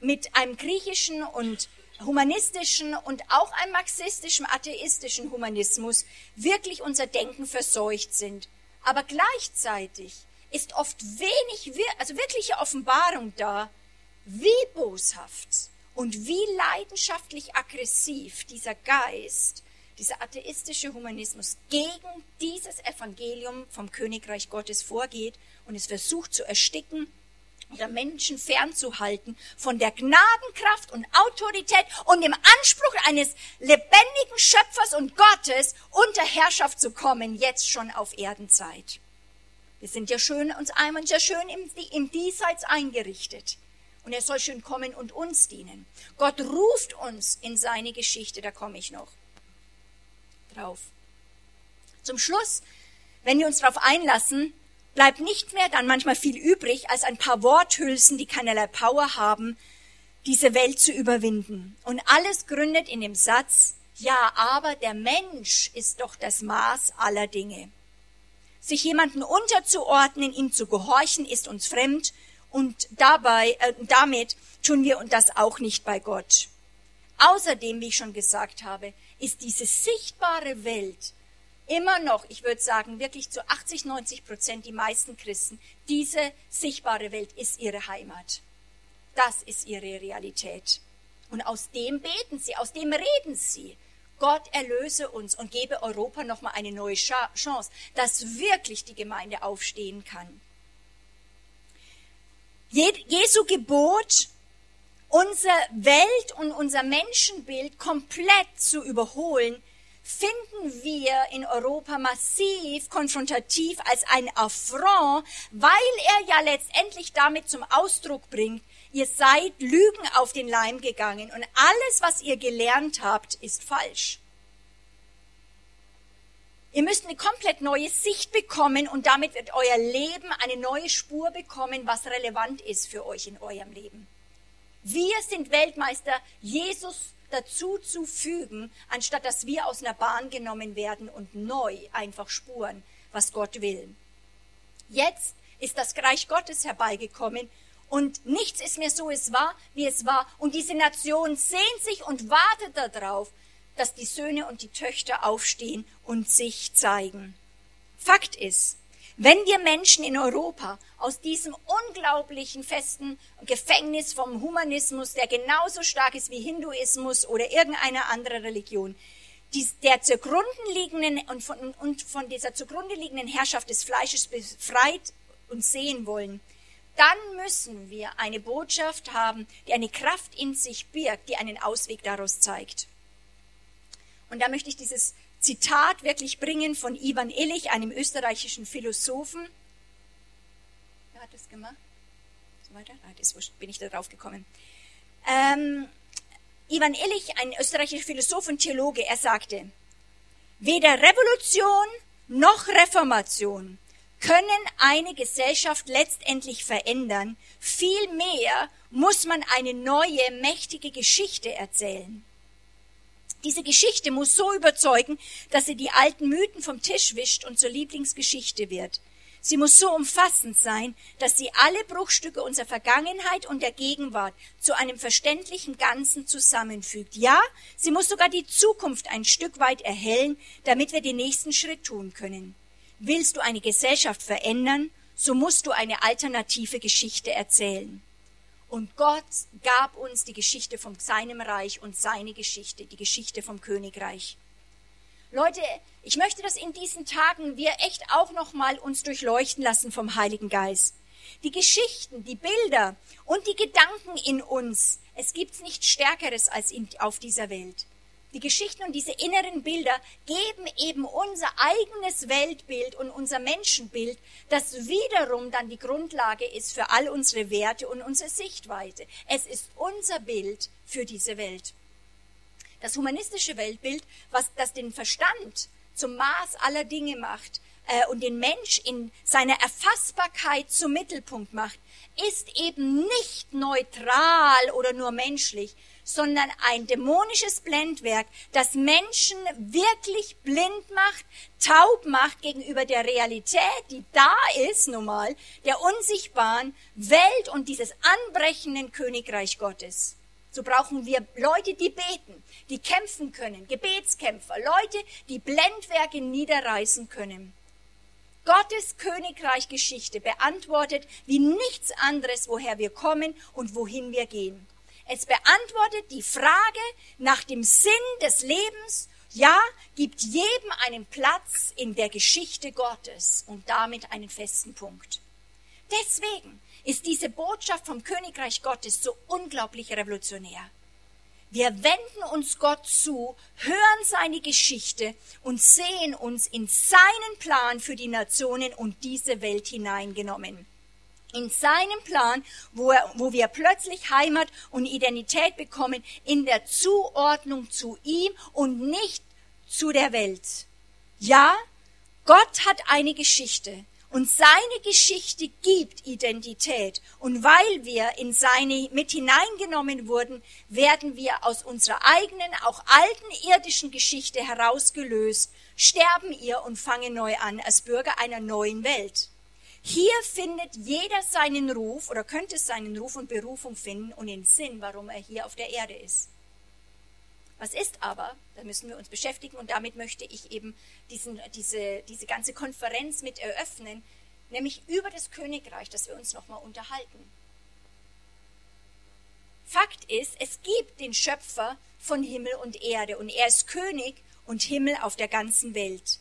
mit einem griechischen und humanistischen und auch einem marxistischen, atheistischen Humanismus wirklich unser Denken verseucht sind. Aber gleichzeitig ist oft wenig, also wirkliche Offenbarung da, wie boshaft und wie leidenschaftlich aggressiv dieser Geist, dieser atheistische Humanismus gegen dieses Evangelium vom Königreich Gottes vorgeht und es versucht zu ersticken oder Menschen fernzuhalten von der Gnadenkraft und Autorität und dem Anspruch eines lebendigen Schöpfers und Gottes unter Herrschaft zu kommen, jetzt schon auf Erdenzeit. Wir sind ja schön, uns einmal ja schön im, im Diesseits eingerichtet. Und er soll schön kommen und uns dienen. Gott ruft uns in seine Geschichte, da komme ich noch drauf. Zum Schluss, wenn wir uns darauf einlassen, bleibt nicht mehr dann manchmal viel übrig, als ein paar Worthülsen, die keinerlei Power haben, diese Welt zu überwinden. Und alles gründet in dem Satz, ja, aber der Mensch ist doch das Maß aller Dinge. Sich jemanden unterzuordnen, ihm zu gehorchen, ist uns fremd und dabei, äh, damit tun wir das auch nicht bei Gott. Außerdem, wie ich schon gesagt habe, ist diese sichtbare Welt immer noch, ich würde sagen, wirklich zu 80, 90 Prozent die meisten Christen, diese sichtbare Welt ist ihre Heimat. Das ist ihre Realität. Und aus dem beten sie, aus dem reden sie. Gott erlöse uns und gebe Europa nochmal eine neue Chance, dass wirklich die Gemeinde aufstehen kann. Jesu Gebot, unsere Welt und unser Menschenbild komplett zu überholen, finden wir in Europa massiv konfrontativ als ein Affront, weil er ja letztendlich damit zum Ausdruck bringt, ihr seid Lügen auf den Leim gegangen und alles, was ihr gelernt habt, ist falsch. Ihr müsst eine komplett neue Sicht bekommen und damit wird euer Leben eine neue Spur bekommen, was relevant ist für euch in eurem Leben. Wir sind Weltmeister, Jesus dazu zu fügen, anstatt dass wir aus einer Bahn genommen werden und neu einfach spuren, was Gott will. Jetzt ist das Reich Gottes herbeigekommen und nichts ist mehr so, es war, wie es war. Und diese Nation sehnt sich und wartet darauf, dass die Söhne und die Töchter aufstehen und sich zeigen. Fakt ist, wenn wir Menschen in Europa aus diesem unglaublichen festen Gefängnis vom Humanismus, der genauso stark ist wie Hinduismus oder irgendeine andere Religion, die, der zugrunde liegenden und von, und von dieser zugrunde liegenden Herrschaft des Fleisches befreit und sehen wollen, dann müssen wir eine Botschaft haben, die eine Kraft in sich birgt, die einen Ausweg daraus zeigt. Und da möchte ich dieses Zitat wirklich bringen von Ivan Illich, einem österreichischen Philosophen. Wer hat das gemacht? So weiter? Ah, das bin ich da drauf gekommen. Ähm, Ivan Illich, ein österreichischer Philosoph und Theologe, er sagte, weder Revolution noch Reformation können eine Gesellschaft letztendlich verändern. Vielmehr muss man eine neue, mächtige Geschichte erzählen. Diese Geschichte muss so überzeugen, dass sie die alten Mythen vom Tisch wischt und zur Lieblingsgeschichte wird. Sie muss so umfassend sein, dass sie alle Bruchstücke unserer Vergangenheit und der Gegenwart zu einem verständlichen Ganzen zusammenfügt. Ja, sie muss sogar die Zukunft ein Stück weit erhellen, damit wir den nächsten Schritt tun können. Willst du eine Gesellschaft verändern, so musst du eine alternative Geschichte erzählen. Und Gott gab uns die Geschichte von seinem Reich und seine Geschichte, die Geschichte vom Königreich. Leute, ich möchte, dass in diesen Tagen wir echt auch nochmal uns durchleuchten lassen vom Heiligen Geist. Die Geschichten, die Bilder und die Gedanken in uns. Es gibt nichts Stärkeres als in, auf dieser Welt die Geschichten und diese inneren Bilder geben eben unser eigenes Weltbild und unser Menschenbild, das wiederum dann die Grundlage ist für all unsere Werte und unsere Sichtweise. Es ist unser Bild für diese Welt. Das humanistische Weltbild, was das den Verstand zum Maß aller Dinge macht äh, und den Mensch in seiner Erfassbarkeit zum Mittelpunkt macht, ist eben nicht neutral oder nur menschlich, sondern ein dämonisches Blendwerk, das Menschen wirklich blind macht, taub macht gegenüber der Realität, die da ist, nun mal, der unsichtbaren Welt und dieses anbrechenden Königreich Gottes. So brauchen wir Leute, die beten, die kämpfen können, Gebetskämpfer, Leute, die Blendwerke niederreißen können. Gottes Königreich Geschichte beantwortet wie nichts anderes, woher wir kommen und wohin wir gehen. Es beantwortet die Frage nach dem Sinn des Lebens, ja, gibt jedem einen Platz in der Geschichte Gottes und damit einen festen Punkt. Deswegen ist diese Botschaft vom Königreich Gottes so unglaublich revolutionär. Wir wenden uns Gott zu, hören seine Geschichte und sehen uns in seinen Plan für die Nationen und diese Welt hineingenommen in seinem Plan, wo, er, wo wir plötzlich Heimat und Identität bekommen, in der Zuordnung zu ihm und nicht zu der Welt. Ja, Gott hat eine Geschichte und seine Geschichte gibt Identität. Und weil wir in seine mit hineingenommen wurden, werden wir aus unserer eigenen, auch alten irdischen Geschichte herausgelöst, sterben ihr und fangen neu an als Bürger einer neuen Welt. Hier findet jeder seinen Ruf oder könnte seinen Ruf und Berufung finden und den Sinn, warum er hier auf der Erde ist. Was ist aber, da müssen wir uns beschäftigen und damit möchte ich eben diesen, diese, diese ganze Konferenz mit eröffnen, nämlich über das Königreich, dass wir uns nochmal unterhalten. Fakt ist, es gibt den Schöpfer von Himmel und Erde und er ist König und Himmel auf der ganzen Welt.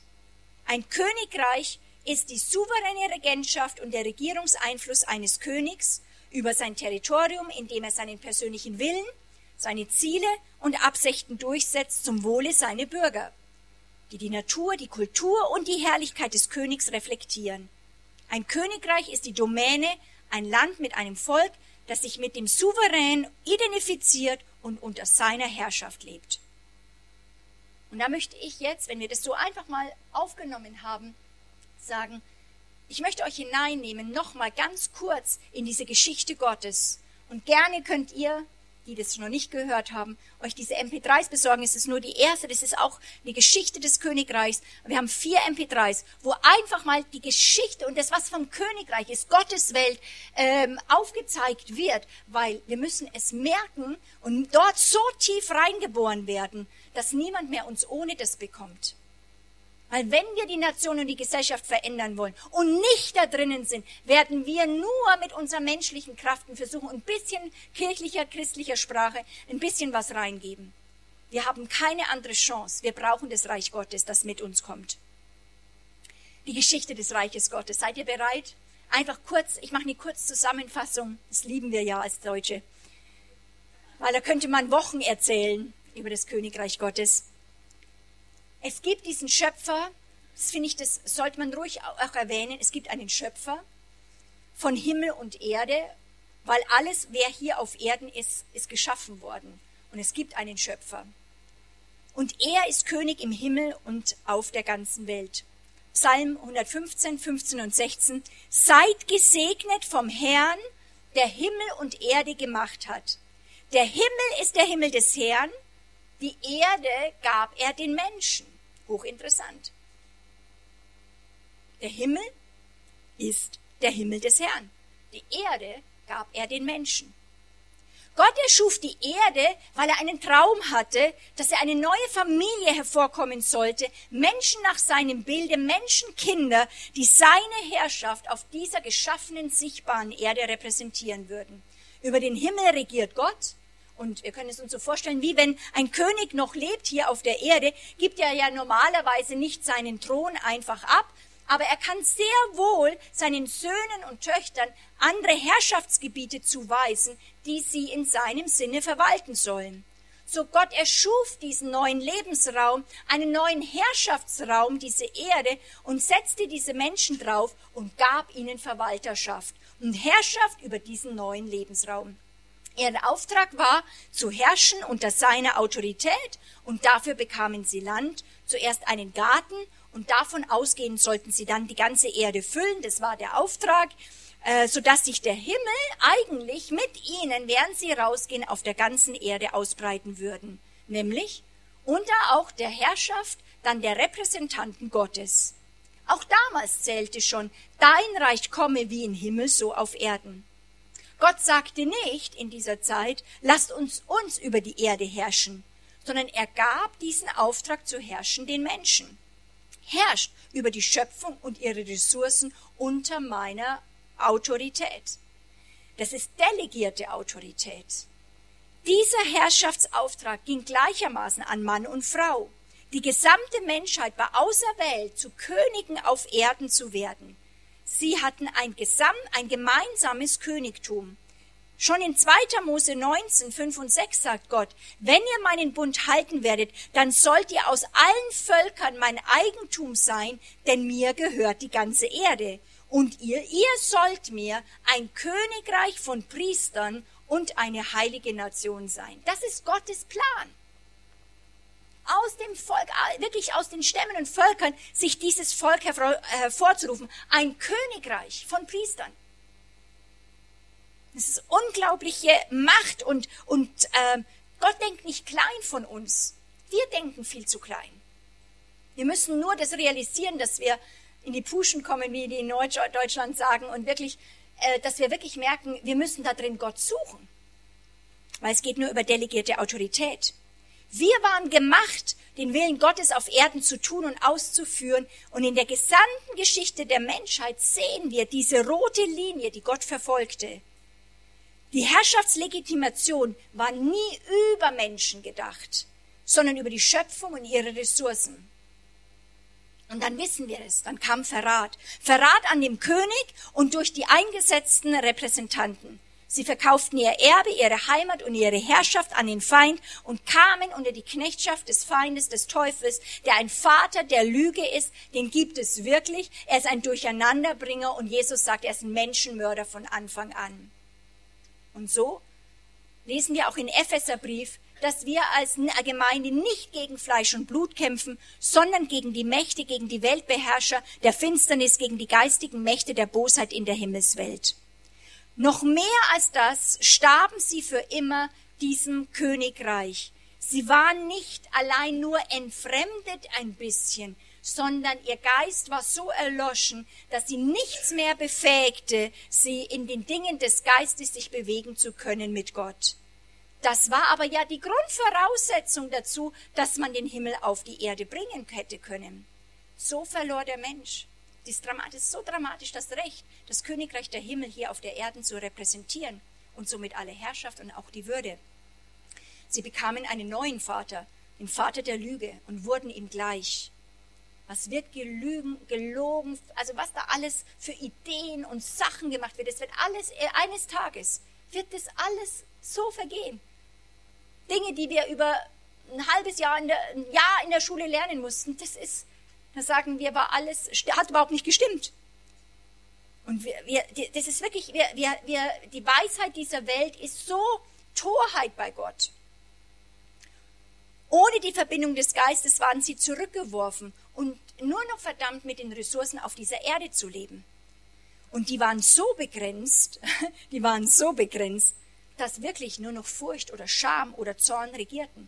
Ein Königreich ist die souveräne Regentschaft und der Regierungseinfluss eines Königs über sein Territorium, indem er seinen persönlichen Willen, seine Ziele und Absichten durchsetzt zum Wohle seiner Bürger, die die Natur, die Kultur und die Herrlichkeit des Königs reflektieren. Ein Königreich ist die Domäne, ein Land mit einem Volk, das sich mit dem Souverän identifiziert und unter seiner Herrschaft lebt. Und da möchte ich jetzt, wenn wir das so einfach mal aufgenommen haben, sagen, ich möchte euch hineinnehmen, nochmal ganz kurz in diese Geschichte Gottes. Und gerne könnt ihr, die das noch nicht gehört haben, euch diese MP3s besorgen. Es ist nur die erste, das ist auch eine Geschichte des Königreichs. Wir haben vier MP3s, wo einfach mal die Geschichte und das, was vom Königreich ist, Gottes Welt, ähm, aufgezeigt wird, weil wir müssen es merken und dort so tief reingeboren werden, dass niemand mehr uns ohne das bekommt. Weil wenn wir die Nation und die Gesellschaft verändern wollen und nicht da drinnen sind, werden wir nur mit unseren menschlichen Kraften versuchen, ein bisschen kirchlicher, christlicher Sprache, ein bisschen was reingeben. Wir haben keine andere Chance. Wir brauchen das Reich Gottes, das mit uns kommt. Die Geschichte des Reiches Gottes. Seid ihr bereit? Einfach kurz, ich mache eine kurze Zusammenfassung. Das lieben wir ja als Deutsche. Weil da könnte man Wochen erzählen über das Königreich Gottes. Es gibt diesen Schöpfer, das finde ich, das sollte man ruhig auch erwähnen, es gibt einen Schöpfer von Himmel und Erde, weil alles, wer hier auf Erden ist, ist geschaffen worden. Und es gibt einen Schöpfer. Und er ist König im Himmel und auf der ganzen Welt. Psalm 115, 15 und 16. Seid gesegnet vom Herrn, der Himmel und Erde gemacht hat. Der Himmel ist der Himmel des Herrn, die Erde gab er den Menschen. Hochinteressant. Der Himmel ist der Himmel des Herrn. Die Erde gab er den Menschen. Gott erschuf die Erde, weil er einen Traum hatte, dass er eine neue Familie hervorkommen sollte, Menschen nach seinem Bilde, Menschenkinder, die seine Herrschaft auf dieser geschaffenen, sichtbaren Erde repräsentieren würden. Über den Himmel regiert Gott, und wir können es uns so vorstellen, wie wenn ein König noch lebt hier auf der Erde, gibt er ja normalerweise nicht seinen Thron einfach ab, aber er kann sehr wohl seinen Söhnen und Töchtern andere Herrschaftsgebiete zuweisen, die sie in seinem Sinne verwalten sollen. So Gott erschuf diesen neuen Lebensraum, einen neuen Herrschaftsraum, diese Erde, und setzte diese Menschen drauf und gab ihnen Verwalterschaft und Herrschaft über diesen neuen Lebensraum. Ihr Auftrag war, zu herrschen unter seiner Autorität und dafür bekamen sie Land, zuerst einen Garten und davon ausgehend sollten sie dann die ganze Erde füllen, das war der Auftrag, äh, so dass sich der Himmel eigentlich mit ihnen, während sie rausgehen, auf der ganzen Erde ausbreiten würden, nämlich unter auch der Herrschaft dann der Repräsentanten Gottes. Auch damals zählte schon, dein Reich komme wie im Himmel so auf Erden. Gott sagte nicht in dieser Zeit, lasst uns uns über die Erde herrschen, sondern er gab diesen Auftrag zu herrschen den Menschen. Herrscht über die Schöpfung und ihre Ressourcen unter meiner Autorität. Das ist delegierte Autorität. Dieser Herrschaftsauftrag ging gleichermaßen an Mann und Frau. Die gesamte Menschheit war auserwählt, zu Königen auf Erden zu werden. Sie hatten ein, Gesam ein gemeinsames Königtum. Schon in 2. Mose 19, 5 und 6 sagt Gott, wenn ihr meinen Bund halten werdet, dann sollt ihr aus allen Völkern mein Eigentum sein, denn mir gehört die ganze Erde. Und ihr, ihr sollt mir ein Königreich von Priestern und eine heilige Nation sein. Das ist Gottes Plan aus dem Volk, wirklich aus den Stämmen und Völkern, sich dieses Volk hervorzurufen. Ein Königreich von Priestern. Das ist unglaubliche Macht und, und äh, Gott denkt nicht klein von uns. Wir denken viel zu klein. Wir müssen nur das realisieren, dass wir in die Puschen kommen, wie die in Deutschland sagen, und wirklich, äh, dass wir wirklich merken, wir müssen da drin Gott suchen. Weil es geht nur über delegierte Autorität. Wir waren gemacht, den Willen Gottes auf Erden zu tun und auszuführen. Und in der gesamten Geschichte der Menschheit sehen wir diese rote Linie, die Gott verfolgte. Die Herrschaftslegitimation war nie über Menschen gedacht, sondern über die Schöpfung und ihre Ressourcen. Und dann wissen wir es, dann kam Verrat. Verrat an dem König und durch die eingesetzten Repräsentanten. Sie verkauften ihr Erbe, ihre Heimat und ihre Herrschaft an den Feind und kamen unter die Knechtschaft des Feindes, des Teufels, der ein Vater der Lüge ist, den gibt es wirklich. Er ist ein Durcheinanderbringer und Jesus sagt, er ist ein Menschenmörder von Anfang an. Und so lesen wir auch in Epheserbrief, dass wir als Gemeinde nicht gegen Fleisch und Blut kämpfen, sondern gegen die Mächte, gegen die Weltbeherrscher der Finsternis, gegen die geistigen Mächte der Bosheit in der Himmelswelt. Noch mehr als das starben sie für immer diesem Königreich. Sie waren nicht allein nur entfremdet ein bisschen, sondern ihr Geist war so erloschen, dass sie nichts mehr befähigte, sie in den Dingen des Geistes sich bewegen zu können mit Gott. Das war aber ja die Grundvoraussetzung dazu, dass man den Himmel auf die Erde bringen hätte können. So verlor der Mensch. Das ist so dramatisch das Recht, das Königreich der Himmel hier auf der Erde zu repräsentieren und somit alle Herrschaft und auch die Würde. Sie bekamen einen neuen Vater, den Vater der Lüge, und wurden ihm gleich. Was wird gelügen, gelogen, also was da alles für Ideen und Sachen gemacht wird, es wird alles eines Tages, wird das alles so vergehen. Dinge, die wir über ein halbes Jahr in der, ein Jahr in der Schule lernen mussten, das ist, da sagen wir, war alles, hat überhaupt nicht gestimmt. Und wir, wir, das ist wirklich, wir, wir, wir, die Weisheit dieser Welt ist so Torheit bei Gott. Ohne die Verbindung des Geistes waren sie zurückgeworfen und nur noch verdammt mit den Ressourcen auf dieser Erde zu leben. Und die waren so begrenzt, die waren so begrenzt, dass wirklich nur noch Furcht oder Scham oder Zorn regierten.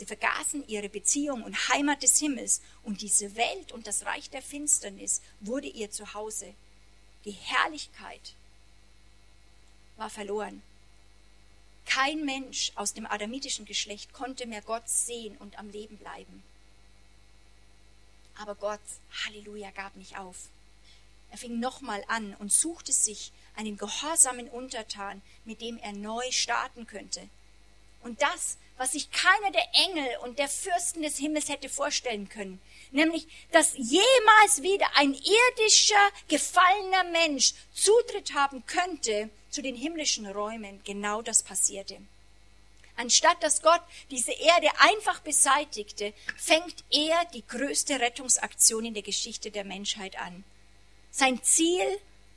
Sie vergaßen ihre Beziehung und Heimat des Himmels und diese Welt und das Reich der Finsternis wurde ihr Zuhause. Die Herrlichkeit war verloren. Kein Mensch aus dem adamitischen Geschlecht konnte mehr Gott sehen und am Leben bleiben. Aber Gott, Halleluja, gab nicht auf. Er fing nochmal an und suchte sich einen gehorsamen Untertan, mit dem er neu starten könnte. Und das, was sich keiner der Engel und der Fürsten des Himmels hätte vorstellen können, nämlich, dass jemals wieder ein irdischer, gefallener Mensch Zutritt haben könnte zu den himmlischen Räumen, genau das passierte. Anstatt dass Gott diese Erde einfach beseitigte, fängt er die größte Rettungsaktion in der Geschichte der Menschheit an. Sein Ziel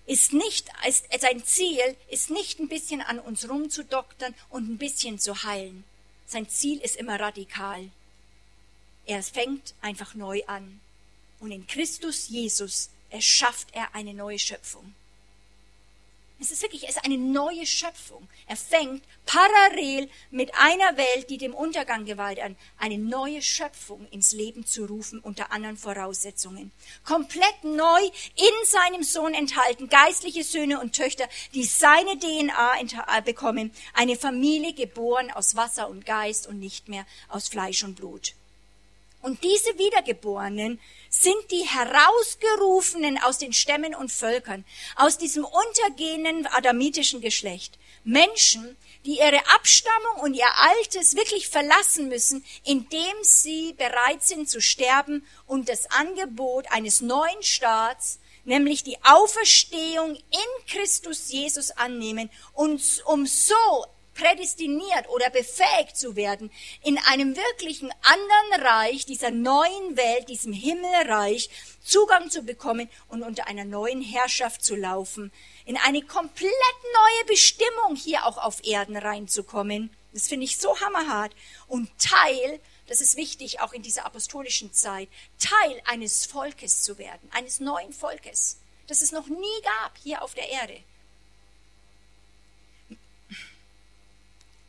ist nicht, ist, sein Ziel ist nicht ein bisschen an uns rumzudoktern und ein bisschen zu heilen. Sein Ziel ist immer radikal. Er fängt einfach neu an. Und in Christus Jesus erschafft er eine neue Schöpfung. Es ist wirklich, es ist eine neue Schöpfung. Er fängt parallel mit einer Welt, die dem Untergang geweiht an, eine neue Schöpfung ins Leben zu rufen unter anderen Voraussetzungen. Komplett neu in seinem Sohn enthalten, geistliche Söhne und Töchter, die seine DNA äh, bekommen, eine Familie geboren aus Wasser und Geist und nicht mehr aus Fleisch und Blut. Und diese Wiedergeborenen sind die Herausgerufenen aus den Stämmen und Völkern, aus diesem untergehenden adamitischen Geschlecht. Menschen, die ihre Abstammung und ihr Altes wirklich verlassen müssen, indem sie bereit sind zu sterben und das Angebot eines neuen Staats, nämlich die Auferstehung in Christus Jesus annehmen und um so prädestiniert oder befähigt zu werden, in einem wirklichen anderen Reich, dieser neuen Welt, diesem Himmelreich, Zugang zu bekommen und unter einer neuen Herrschaft zu laufen, in eine komplett neue Bestimmung hier auch auf Erden reinzukommen. Das finde ich so hammerhart. Und Teil, das ist wichtig auch in dieser apostolischen Zeit, Teil eines Volkes zu werden, eines neuen Volkes, das es noch nie gab hier auf der Erde.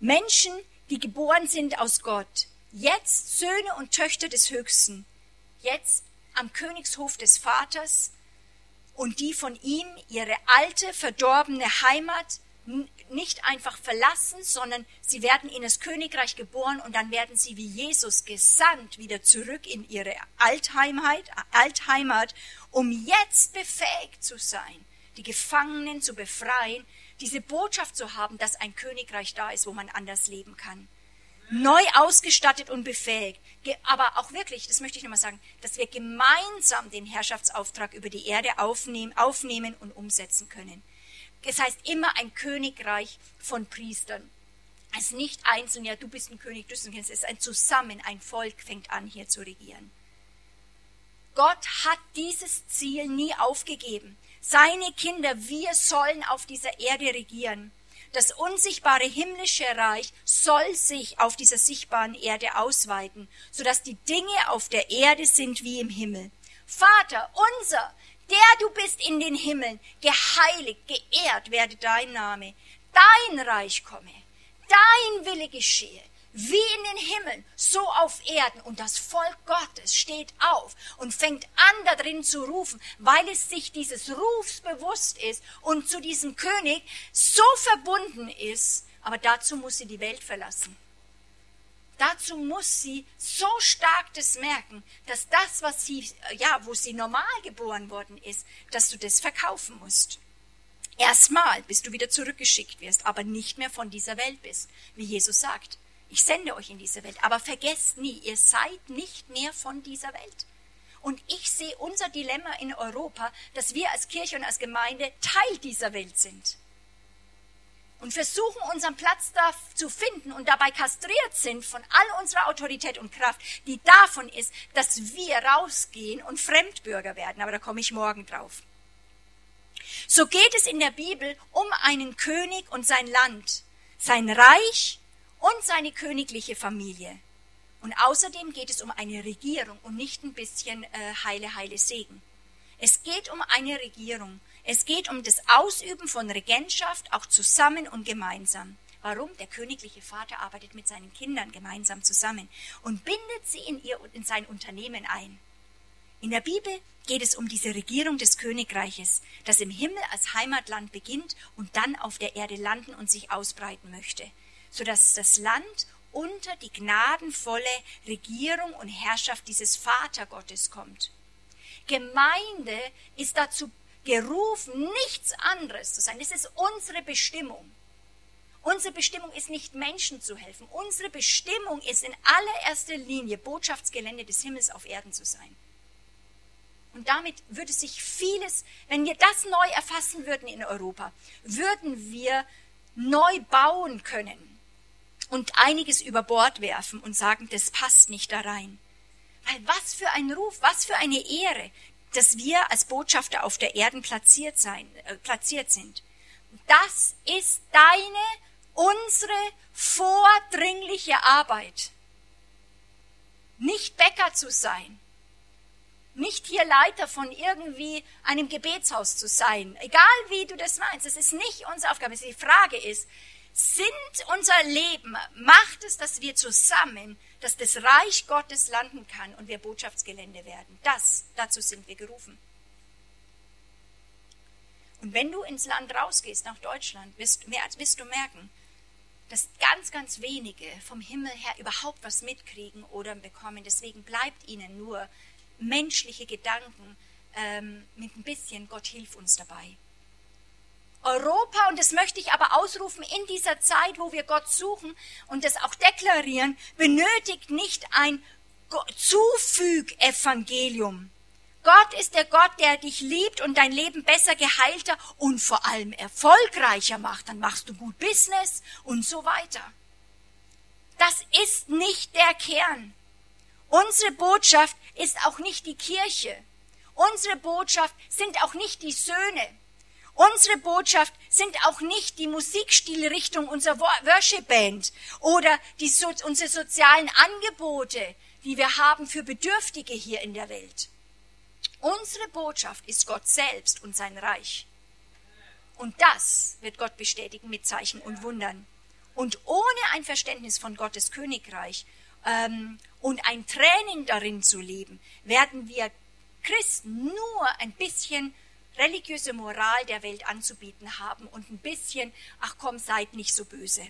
Menschen, die geboren sind aus Gott, jetzt Söhne und Töchter des Höchsten, jetzt am Königshof des Vaters. Und die von ihm ihre alte, verdorbene Heimat nicht einfach verlassen, sondern sie werden in das Königreich geboren und dann werden sie wie Jesus gesandt wieder zurück in ihre Altheimat, Altheimat, um jetzt befähigt zu sein, die Gefangenen zu befreien, diese Botschaft zu haben, dass ein Königreich da ist, wo man anders leben kann. Neu ausgestattet und befähigt. Aber auch wirklich, das möchte ich nochmal sagen, dass wir gemeinsam den Herrschaftsauftrag über die Erde aufnehmen, aufnehmen und umsetzen können. Es heißt immer ein Königreich von Priestern. Es ist nicht einzeln, ja, du bist ein König, du bist ein Kind. Es ist ein Zusammen, ein Volk fängt an, hier zu regieren. Gott hat dieses Ziel nie aufgegeben. Seine Kinder, wir sollen auf dieser Erde regieren. Das unsichtbare himmlische Reich soll sich auf dieser sichtbaren Erde ausweiten, sodass die Dinge auf der Erde sind wie im Himmel. Vater unser, der du bist in den Himmeln, geheiligt, geehrt werde dein Name, dein Reich komme, dein Wille geschehe, wie in den Himmeln, so auf Erden. Und das Volk Gottes steht auf und fängt an, da drin zu rufen, weil es sich dieses Rufs bewusst ist und zu diesem König so verbunden ist. Aber dazu muss sie die Welt verlassen. Dazu muss sie so stark das merken, dass das, was sie, ja, wo sie normal geboren worden ist, dass du das verkaufen musst. Erstmal, bis du wieder zurückgeschickt wirst, aber nicht mehr von dieser Welt bist, wie Jesus sagt. Ich sende euch in diese Welt. Aber vergesst nie, ihr seid nicht mehr von dieser Welt. Und ich sehe unser Dilemma in Europa, dass wir als Kirche und als Gemeinde Teil dieser Welt sind. Und versuchen unseren Platz da zu finden und dabei kastriert sind von all unserer Autorität und Kraft, die davon ist, dass wir rausgehen und Fremdbürger werden. Aber da komme ich morgen drauf. So geht es in der Bibel um einen König und sein Land, sein Reich und seine königliche Familie. Und außerdem geht es um eine Regierung und nicht ein bisschen äh, heile, heile Segen. Es geht um eine Regierung. Es geht um das Ausüben von Regentschaft, auch zusammen und gemeinsam. Warum? Der königliche Vater arbeitet mit seinen Kindern gemeinsam zusammen und bindet sie in, ihr, in sein Unternehmen ein. In der Bibel geht es um diese Regierung des Königreiches, das im Himmel als Heimatland beginnt und dann auf der Erde landen und sich ausbreiten möchte sodass das Land unter die gnadenvolle Regierung und Herrschaft dieses Vatergottes kommt. Gemeinde ist dazu gerufen, nichts anderes zu sein. Das ist unsere Bestimmung. Unsere Bestimmung ist nicht Menschen zu helfen. Unsere Bestimmung ist in allererster Linie Botschaftsgelände des Himmels auf Erden zu sein. Und damit würde sich vieles, wenn wir das neu erfassen würden in Europa, würden wir neu bauen können und einiges über Bord werfen und sagen, das passt nicht da rein. Weil was für ein Ruf, was für eine Ehre, dass wir als Botschafter auf der Erde platziert, sein, äh, platziert sind. Das ist deine, unsere vordringliche Arbeit. Nicht Bäcker zu sein, nicht hier Leiter von irgendwie einem Gebetshaus zu sein, egal wie du das meinst, das ist nicht unsere Aufgabe. Die Frage ist, sind unser Leben, macht es, dass wir zusammen, dass das Reich Gottes landen kann und wir Botschaftsgelände werden. Das, dazu sind wir gerufen. Und wenn du ins Land rausgehst, nach Deutschland, wirst, wirst du merken, dass ganz, ganz wenige vom Himmel her überhaupt was mitkriegen oder bekommen. Deswegen bleibt ihnen nur menschliche Gedanken ähm, mit ein bisschen Gott hilf uns dabei. Europa, und das möchte ich aber ausrufen, in dieser Zeit, wo wir Gott suchen und das auch deklarieren, benötigt nicht ein Zufüg-Evangelium. Gott ist der Gott, der dich liebt und dein Leben besser geheilter und vor allem erfolgreicher macht. Dann machst du gut Business und so weiter. Das ist nicht der Kern. Unsere Botschaft ist auch nicht die Kirche. Unsere Botschaft sind auch nicht die Söhne. Unsere Botschaft sind auch nicht die Musikstilrichtung unserer Worship Band oder die, so, unsere sozialen Angebote, die wir haben für Bedürftige hier in der Welt. Unsere Botschaft ist Gott selbst und sein Reich. Und das wird Gott bestätigen mit Zeichen und Wundern. Und ohne ein Verständnis von Gottes Königreich ähm, und ein Training darin zu leben, werden wir Christen nur ein bisschen religiöse Moral der Welt anzubieten haben und ein bisschen, ach komm, seid nicht so böse.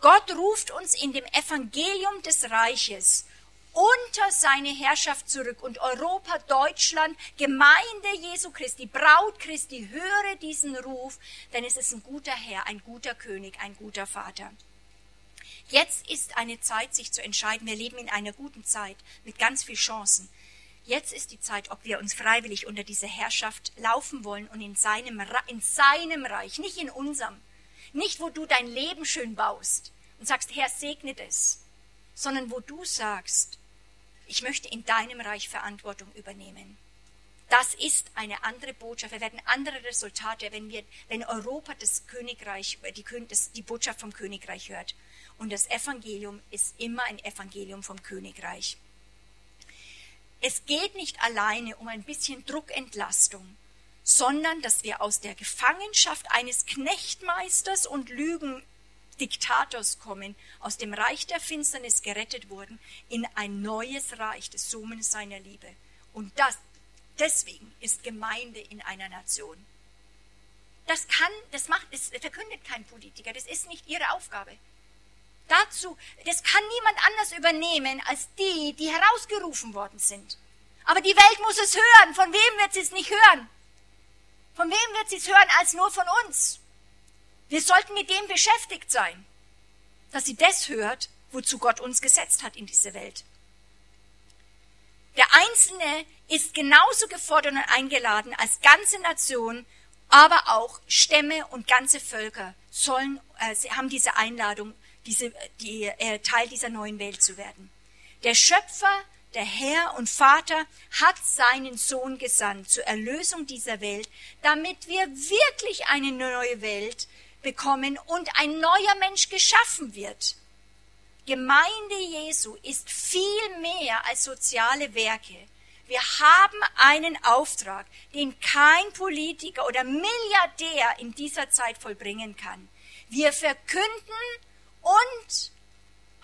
Gott ruft uns in dem Evangelium des Reiches unter seine Herrschaft zurück. Und Europa, Deutschland, Gemeinde Jesu Christi, Braut Christi, höre diesen Ruf, denn es ist ein guter Herr, ein guter König, ein guter Vater. Jetzt ist eine Zeit, sich zu entscheiden. Wir leben in einer guten Zeit mit ganz viel Chancen. Jetzt ist die Zeit, ob wir uns freiwillig unter diese Herrschaft laufen wollen und in seinem, in seinem Reich, nicht in unserem, nicht wo du dein Leben schön baust und sagst, Herr, segnet es, sondern wo du sagst, ich möchte in deinem Reich Verantwortung übernehmen. Das ist eine andere Botschaft. Wir werden andere Resultate, wenn wir, wenn Europa das Königreich, die, das, die Botschaft vom Königreich hört. Und das Evangelium ist immer ein Evangelium vom Königreich. Es geht nicht alleine um ein bisschen Druckentlastung, sondern dass wir aus der Gefangenschaft eines Knechtmeisters und Lügendiktators kommen, aus dem Reich der Finsternis gerettet wurden, in ein neues Reich des Sohnes seiner Liebe. Und das, deswegen ist Gemeinde in einer Nation. Das kann, das macht, das verkündet kein Politiker, das ist nicht ihre Aufgabe. Dazu, das kann niemand anders übernehmen als die, die herausgerufen worden sind. Aber die Welt muss es hören. Von wem wird sie es nicht hören? Von wem wird sie es hören als nur von uns? Wir sollten mit dem beschäftigt sein, dass sie das hört, wozu Gott uns gesetzt hat in diese Welt. Der Einzelne ist genauso gefordert und eingeladen als ganze Nation, aber auch Stämme und ganze Völker sollen, äh, haben diese Einladung diese, die, äh, Teil dieser neuen Welt zu werden. Der Schöpfer, der Herr und Vater hat seinen Sohn gesandt zur Erlösung dieser Welt, damit wir wirklich eine neue Welt bekommen und ein neuer Mensch geschaffen wird. Gemeinde Jesu ist viel mehr als soziale Werke. Wir haben einen Auftrag, den kein Politiker oder Milliardär in dieser Zeit vollbringen kann. Wir verkünden und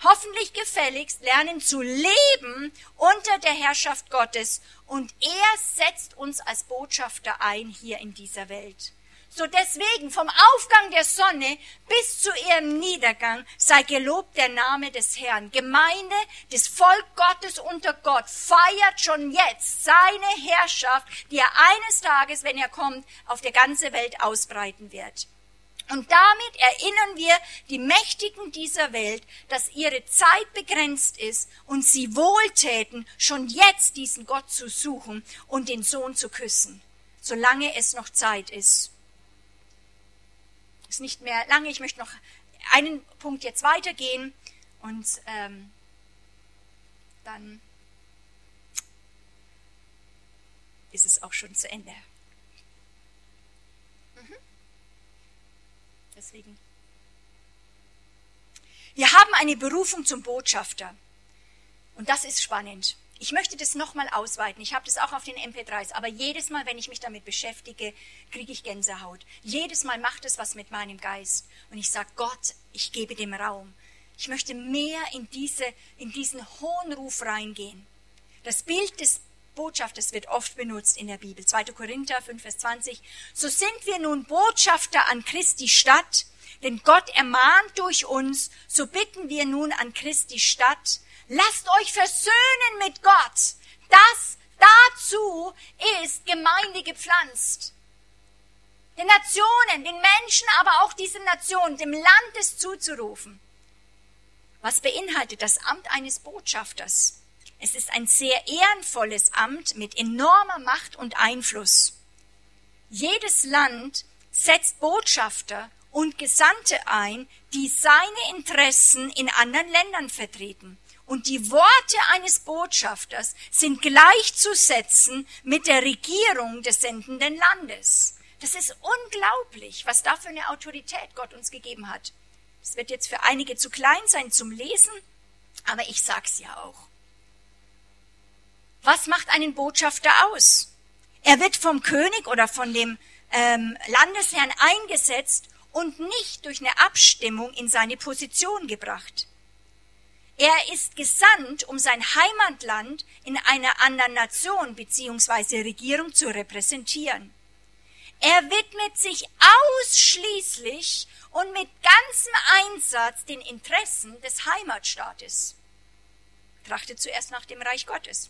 hoffentlich gefälligst lernen zu leben unter der Herrschaft Gottes und er setzt uns als Botschafter ein hier in dieser Welt. So deswegen vom Aufgang der Sonne bis zu ihrem Niedergang sei gelobt der Name des Herrn. Gemeinde, das Volk Gottes unter Gott feiert schon jetzt seine Herrschaft, die er eines Tages, wenn er kommt, auf der ganzen Welt ausbreiten wird. Und damit erinnern wir die Mächtigen dieser Welt, dass ihre Zeit begrenzt ist und sie wohltäten, schon jetzt diesen Gott zu suchen und den Sohn zu küssen, solange es noch Zeit ist. Ist nicht mehr lange, ich möchte noch einen Punkt jetzt weitergehen und ähm, dann ist es auch schon zu Ende. Deswegen. Wir haben eine Berufung zum Botschafter. Und das ist spannend. Ich möchte das nochmal ausweiten. Ich habe das auch auf den MP3s. Aber jedes Mal, wenn ich mich damit beschäftige, kriege ich Gänsehaut. Jedes Mal macht es was mit meinem Geist. Und ich sage, Gott, ich gebe dem Raum. Ich möchte mehr in, diese, in diesen hohen Ruf reingehen. Das Bild des Botschafters wird oft benutzt in der Bibel. 2. Korinther 5, Vers 20. So sind wir nun Botschafter an Christi Stadt, denn Gott ermahnt durch uns, so bitten wir nun an Christi Stadt, lasst euch versöhnen mit Gott. Das dazu ist Gemeinde gepflanzt. Den Nationen, den Menschen, aber auch diesen Nationen, dem Land es zuzurufen. Was beinhaltet das Amt eines Botschafters? Es ist ein sehr ehrenvolles Amt mit enormer Macht und Einfluss. Jedes Land setzt Botschafter und Gesandte ein, die seine Interessen in anderen Ländern vertreten. Und die Worte eines Botschafters sind gleichzusetzen mit der Regierung des sendenden Landes. Das ist unglaublich, was da für eine Autorität Gott uns gegeben hat. Es wird jetzt für einige zu klein sein zum Lesen, aber ich sag's ja auch. Was macht einen Botschafter aus? Er wird vom König oder von dem ähm, Landesherrn eingesetzt und nicht durch eine Abstimmung in seine Position gebracht. Er ist gesandt, um sein Heimatland in einer anderen Nation bzw. Regierung zu repräsentieren. Er widmet sich ausschließlich und mit ganzem Einsatz den Interessen des Heimatstaates. Trachtet zuerst nach dem Reich Gottes.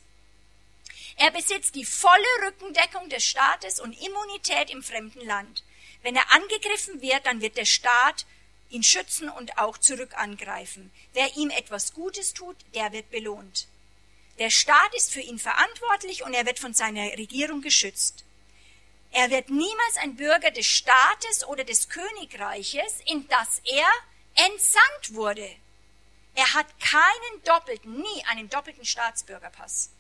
Er besitzt die volle Rückendeckung des Staates und Immunität im fremden Land. Wenn er angegriffen wird, dann wird der Staat ihn schützen und auch zurück angreifen. Wer ihm etwas Gutes tut, der wird belohnt. Der Staat ist für ihn verantwortlich und er wird von seiner Regierung geschützt. Er wird niemals ein Bürger des Staates oder des Königreiches, in das er entsandt wurde. Er hat keinen doppelten, nie einen doppelten Staatsbürgerpass.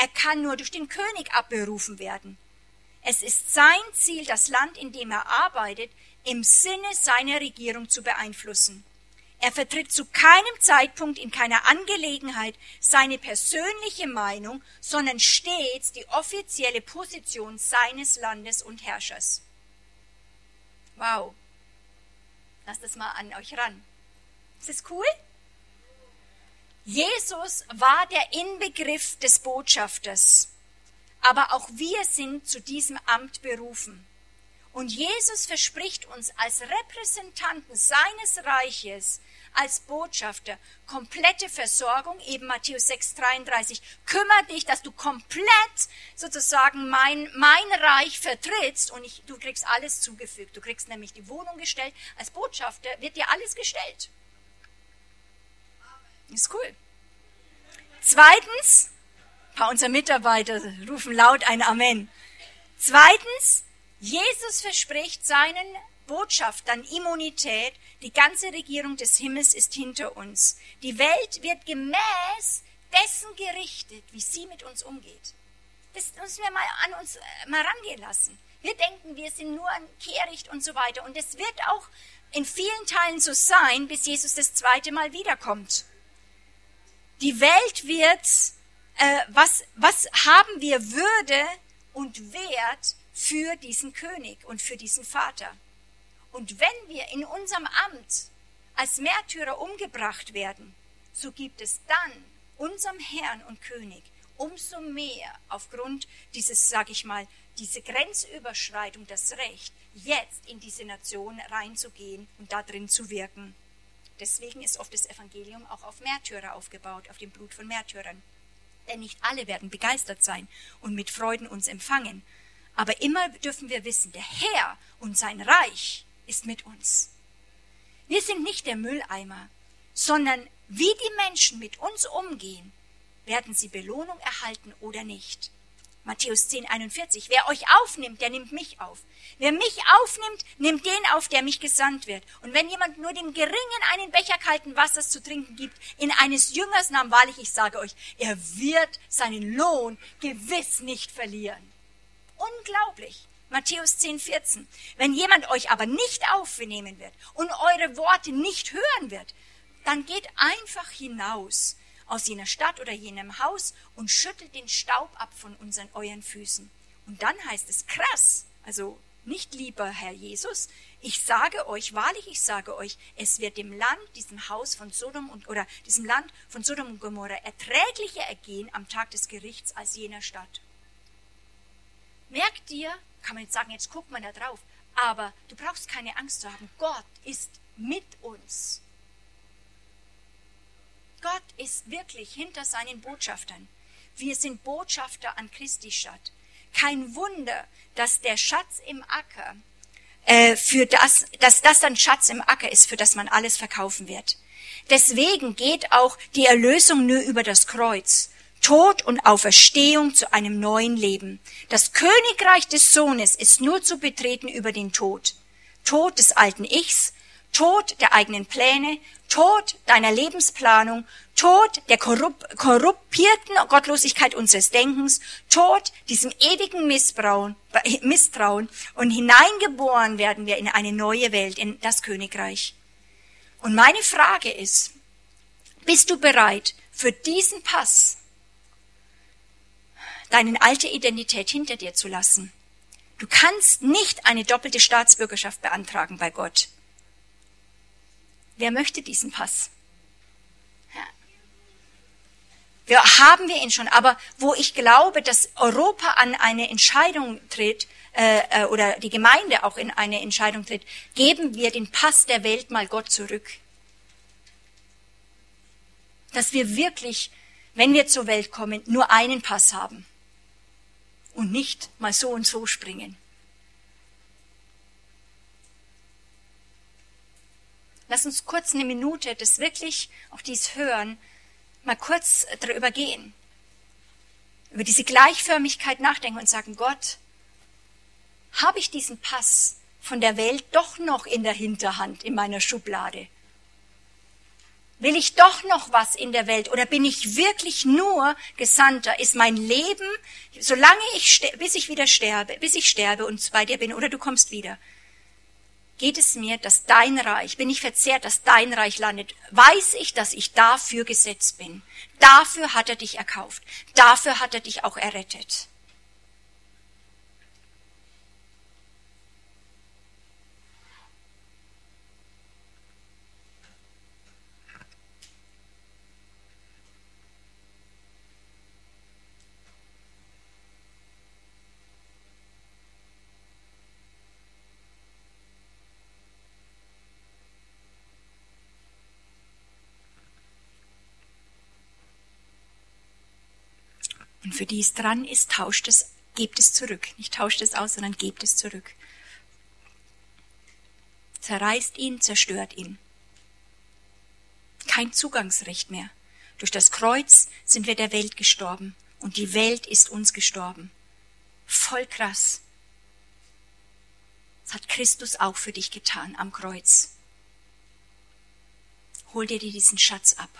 Er kann nur durch den König abberufen werden. Es ist sein Ziel, das Land, in dem er arbeitet, im Sinne seiner Regierung zu beeinflussen. Er vertritt zu keinem Zeitpunkt in keiner Angelegenheit seine persönliche Meinung, sondern stets die offizielle Position seines Landes und Herrschers. Wow. Lasst das mal an euch ran. Ist das cool? Jesus war der Inbegriff des Botschafters, aber auch wir sind zu diesem Amt berufen. Und Jesus verspricht uns als Repräsentanten seines Reiches, als Botschafter, komplette Versorgung, eben Matthäus 6, 33. Kümmer dich, dass du komplett sozusagen mein, mein Reich vertrittst und ich, du kriegst alles zugefügt. Du kriegst nämlich die Wohnung gestellt. Als Botschafter wird dir alles gestellt. Ist cool. Zweitens, ein paar unserer Mitarbeiter rufen laut ein Amen. Zweitens, Jesus verspricht seinen Botschaftern Immunität. Die ganze Regierung des Himmels ist hinter uns. Die Welt wird gemäß dessen gerichtet, wie sie mit uns umgeht. Das müssen wir mal an uns äh, mal rangehen lassen. Wir denken, wir sind nur ein Kehricht und so weiter. Und es wird auch in vielen Teilen so sein, bis Jesus das zweite Mal wiederkommt. Die Welt wird, äh, was, was haben wir Würde und Wert für diesen König und für diesen Vater? Und wenn wir in unserem Amt als Märtyrer umgebracht werden, so gibt es dann unserem Herrn und König umso mehr aufgrund dieses, sag ich mal, diese Grenzüberschreitung das Recht, jetzt in diese Nation reinzugehen und da drin zu wirken. Deswegen ist oft das Evangelium auch auf Märtyrer aufgebaut, auf dem Blut von Märtyrern. Denn nicht alle werden begeistert sein und mit Freuden uns empfangen. Aber immer dürfen wir wissen, der Herr und sein Reich ist mit uns. Wir sind nicht der Mülleimer, sondern wie die Menschen mit uns umgehen, werden sie Belohnung erhalten oder nicht. Matthäus 10, 41. Wer euch aufnimmt, der nimmt mich auf. Wer mich aufnimmt, nimmt den auf, der mich gesandt wird. Und wenn jemand nur dem Geringen einen Becher kalten Wassers zu trinken gibt, in eines Jüngers Namen, wahrlich, ich sage euch, er wird seinen Lohn gewiss nicht verlieren. Unglaublich. Matthäus 10, 14. Wenn jemand euch aber nicht aufnehmen wird und eure Worte nicht hören wird, dann geht einfach hinaus aus jener Stadt oder jenem Haus und schüttelt den Staub ab von unseren euren Füßen. Und dann heißt es krass, also nicht lieber Herr Jesus, ich sage euch, wahrlich, ich sage euch, es wird dem Land, diesem Haus von Sodom und, oder diesem Land von Sodom und Gomorra erträglicher ergehen am Tag des Gerichts als jener Stadt. Merkt dir, kann man jetzt sagen, jetzt guckt man da drauf, aber du brauchst keine Angst zu haben. Gott ist mit uns. Gott ist wirklich hinter seinen Botschaftern. Wir sind Botschafter an Christi Stadt. Kein Wunder, dass der Schatz im Acker, äh, für das, dass das dann Schatz im Acker ist, für das man alles verkaufen wird. Deswegen geht auch die Erlösung nur über das Kreuz. Tod und Auferstehung zu einem neuen Leben. Das Königreich des Sohnes ist nur zu betreten über den Tod. Tod des alten Ichs, Tod der eigenen Pläne, Tod deiner Lebensplanung, Tod der korrup korrupierten Gottlosigkeit unseres Denkens, Tod diesem ewigen Missbrauen, Misstrauen und hineingeboren werden wir in eine neue Welt, in das Königreich. Und meine Frage ist, bist du bereit für diesen Pass, deine alte Identität hinter dir zu lassen? Du kannst nicht eine doppelte Staatsbürgerschaft beantragen bei Gott. Wer möchte diesen Pass? Wir haben wir ihn schon, aber wo ich glaube, dass Europa an eine Entscheidung tritt, äh, äh, oder die Gemeinde auch in eine Entscheidung tritt, geben wir den Pass der Welt mal Gott zurück. dass wir wirklich, wenn wir zur Welt kommen, nur einen Pass haben und nicht mal so und so springen. Lass uns kurz eine Minute das wirklich, auch dies hören, mal kurz darüber gehen. Über diese Gleichförmigkeit nachdenken und sagen, Gott, habe ich diesen Pass von der Welt doch noch in der Hinterhand in meiner Schublade? Will ich doch noch was in der Welt oder bin ich wirklich nur Gesandter? Ist mein Leben, solange ich, bis ich wieder sterbe, bis ich sterbe und bei dir bin oder du kommst wieder, geht es mir, dass dein Reich, bin ich verzehrt, dass dein Reich landet, weiß ich, dass ich dafür gesetzt bin. Dafür hat er dich erkauft. Dafür hat er dich auch errettet. Und für die es dran ist, tauscht es, gebt es zurück. Nicht tauscht es aus, sondern gebt es zurück. Zerreißt ihn, zerstört ihn. Kein Zugangsrecht mehr. Durch das Kreuz sind wir der Welt gestorben und die Welt ist uns gestorben. Voll krass. Das hat Christus auch für dich getan am Kreuz. Hol dir diesen Schatz ab.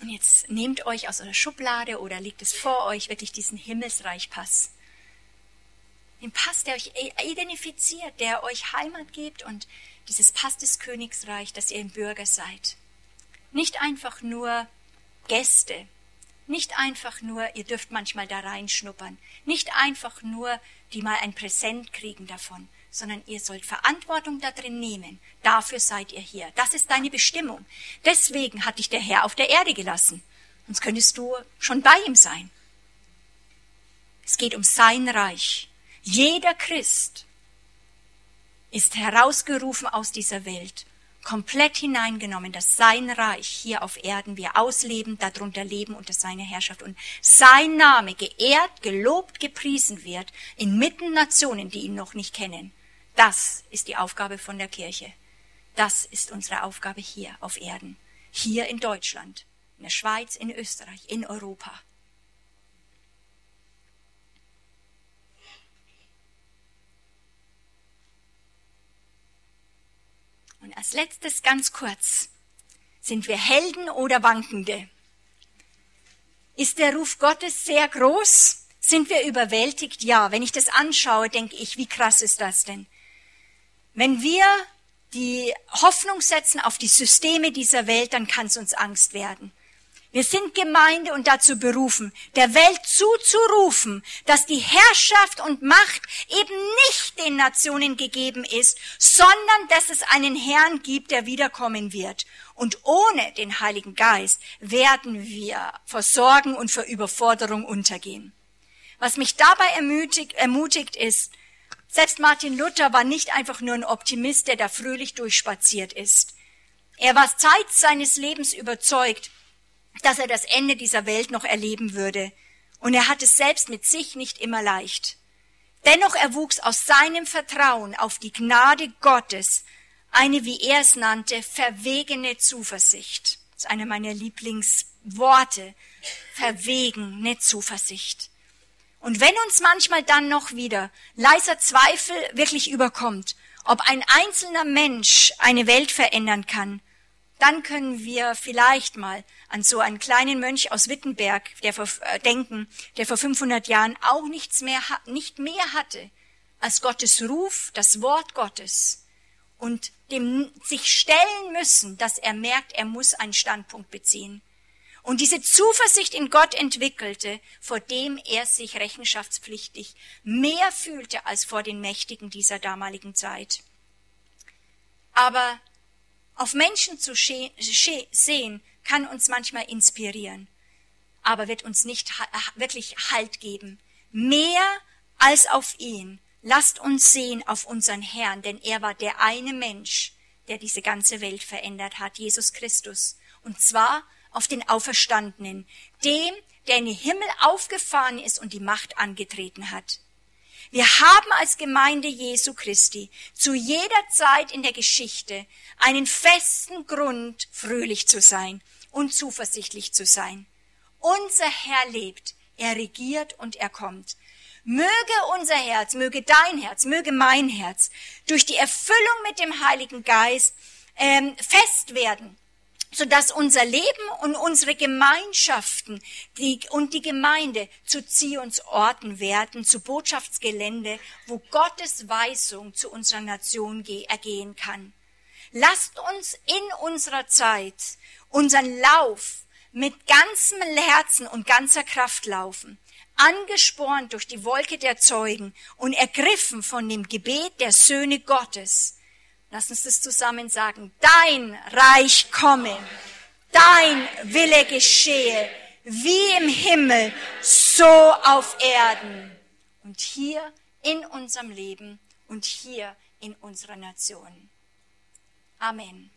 Und jetzt nehmt euch aus eurer Schublade oder legt es vor euch wirklich diesen Himmelsreichpass. Den Pass, der euch identifiziert, der euch Heimat gibt und dieses Pass des Königsreich, dass ihr ein Bürger seid. Nicht einfach nur Gäste, nicht einfach nur, ihr dürft manchmal da reinschnuppern, nicht einfach nur, die mal ein Präsent kriegen davon, sondern ihr sollt Verantwortung da drin nehmen. Dafür seid ihr hier. Das ist deine Bestimmung. Deswegen hat dich der Herr auf der Erde gelassen. Sonst könntest du schon bei ihm sein. Es geht um sein Reich. Jeder Christ ist herausgerufen aus dieser Welt, komplett hineingenommen, dass sein Reich hier auf Erden wir ausleben, darunter leben unter seiner Herrschaft und sein Name geehrt, gelobt, gepriesen wird inmitten Nationen, die ihn noch nicht kennen. Das ist die Aufgabe von der Kirche. Das ist unsere Aufgabe hier auf Erden, hier in Deutschland, in der Schweiz, in Österreich, in Europa. Und als letztes ganz kurz, sind wir Helden oder Wankende? Ist der Ruf Gottes sehr groß? Sind wir überwältigt? Ja. Wenn ich das anschaue, denke ich, wie krass ist das denn? Wenn wir die Hoffnung setzen auf die Systeme dieser Welt, dann kann es uns Angst werden. Wir sind Gemeinde und dazu berufen, der Welt zuzurufen, dass die Herrschaft und Macht eben nicht den Nationen gegeben ist, sondern dass es einen Herrn gibt, der wiederkommen wird. Und ohne den Heiligen Geist werden wir vor Sorgen und vor Überforderung untergehen. Was mich dabei ermutigt, ermutigt ist, selbst Martin Luther war nicht einfach nur ein Optimist, der da fröhlich durchspaziert ist. Er war Zeit seines Lebens überzeugt, dass er das Ende dieser Welt noch erleben würde. Und er hat es selbst mit sich nicht immer leicht. Dennoch erwuchs aus seinem Vertrauen auf die Gnade Gottes eine, wie er es nannte, verwegene Zuversicht. Das ist eine meiner Lieblingsworte. Verwegene Zuversicht. Und wenn uns manchmal dann noch wieder leiser Zweifel wirklich überkommt, ob ein einzelner Mensch eine Welt verändern kann, dann können wir vielleicht mal an so einen kleinen Mönch aus Wittenberg, der vor, äh, denken, der vor 500 Jahren auch nichts mehr, nicht mehr hatte als Gottes Ruf, das Wort Gottes und dem sich stellen müssen, dass er merkt, er muss einen Standpunkt beziehen und diese Zuversicht in Gott entwickelte, vor dem er sich rechenschaftspflichtig mehr fühlte als vor den Mächtigen dieser damaligen Zeit. Aber auf Menschen zu sehen, kann uns manchmal inspirieren, aber wird uns nicht wirklich Halt geben. Mehr als auf ihn. Lasst uns sehen auf unseren Herrn, denn er war der eine Mensch, der diese ganze Welt verändert hat, Jesus Christus. Und zwar auf den Auferstandenen, dem, der in den Himmel aufgefahren ist und die Macht angetreten hat. Wir haben als Gemeinde Jesu Christi zu jeder Zeit in der Geschichte einen festen Grund, fröhlich zu sein und zuversichtlich zu sein. Unser Herr lebt, er regiert und er kommt. Möge unser Herz, möge dein Herz, möge mein Herz durch die Erfüllung mit dem Heiligen Geist ähm, fest werden so dass unser Leben und unsere Gemeinschaften die, und die Gemeinde zu Zionsorten werden, zu Botschaftsgelände, wo Gottes Weisung zu unserer Nation ergehen kann. Lasst uns in unserer Zeit unseren Lauf mit ganzem Herzen und ganzer Kraft laufen, angespornt durch die Wolke der Zeugen und ergriffen von dem Gebet der Söhne Gottes, Lass uns das zusammen sagen. Dein Reich komme, dein Wille geschehe, wie im Himmel, so auf Erden. Und hier in unserem Leben und hier in unserer Nation. Amen.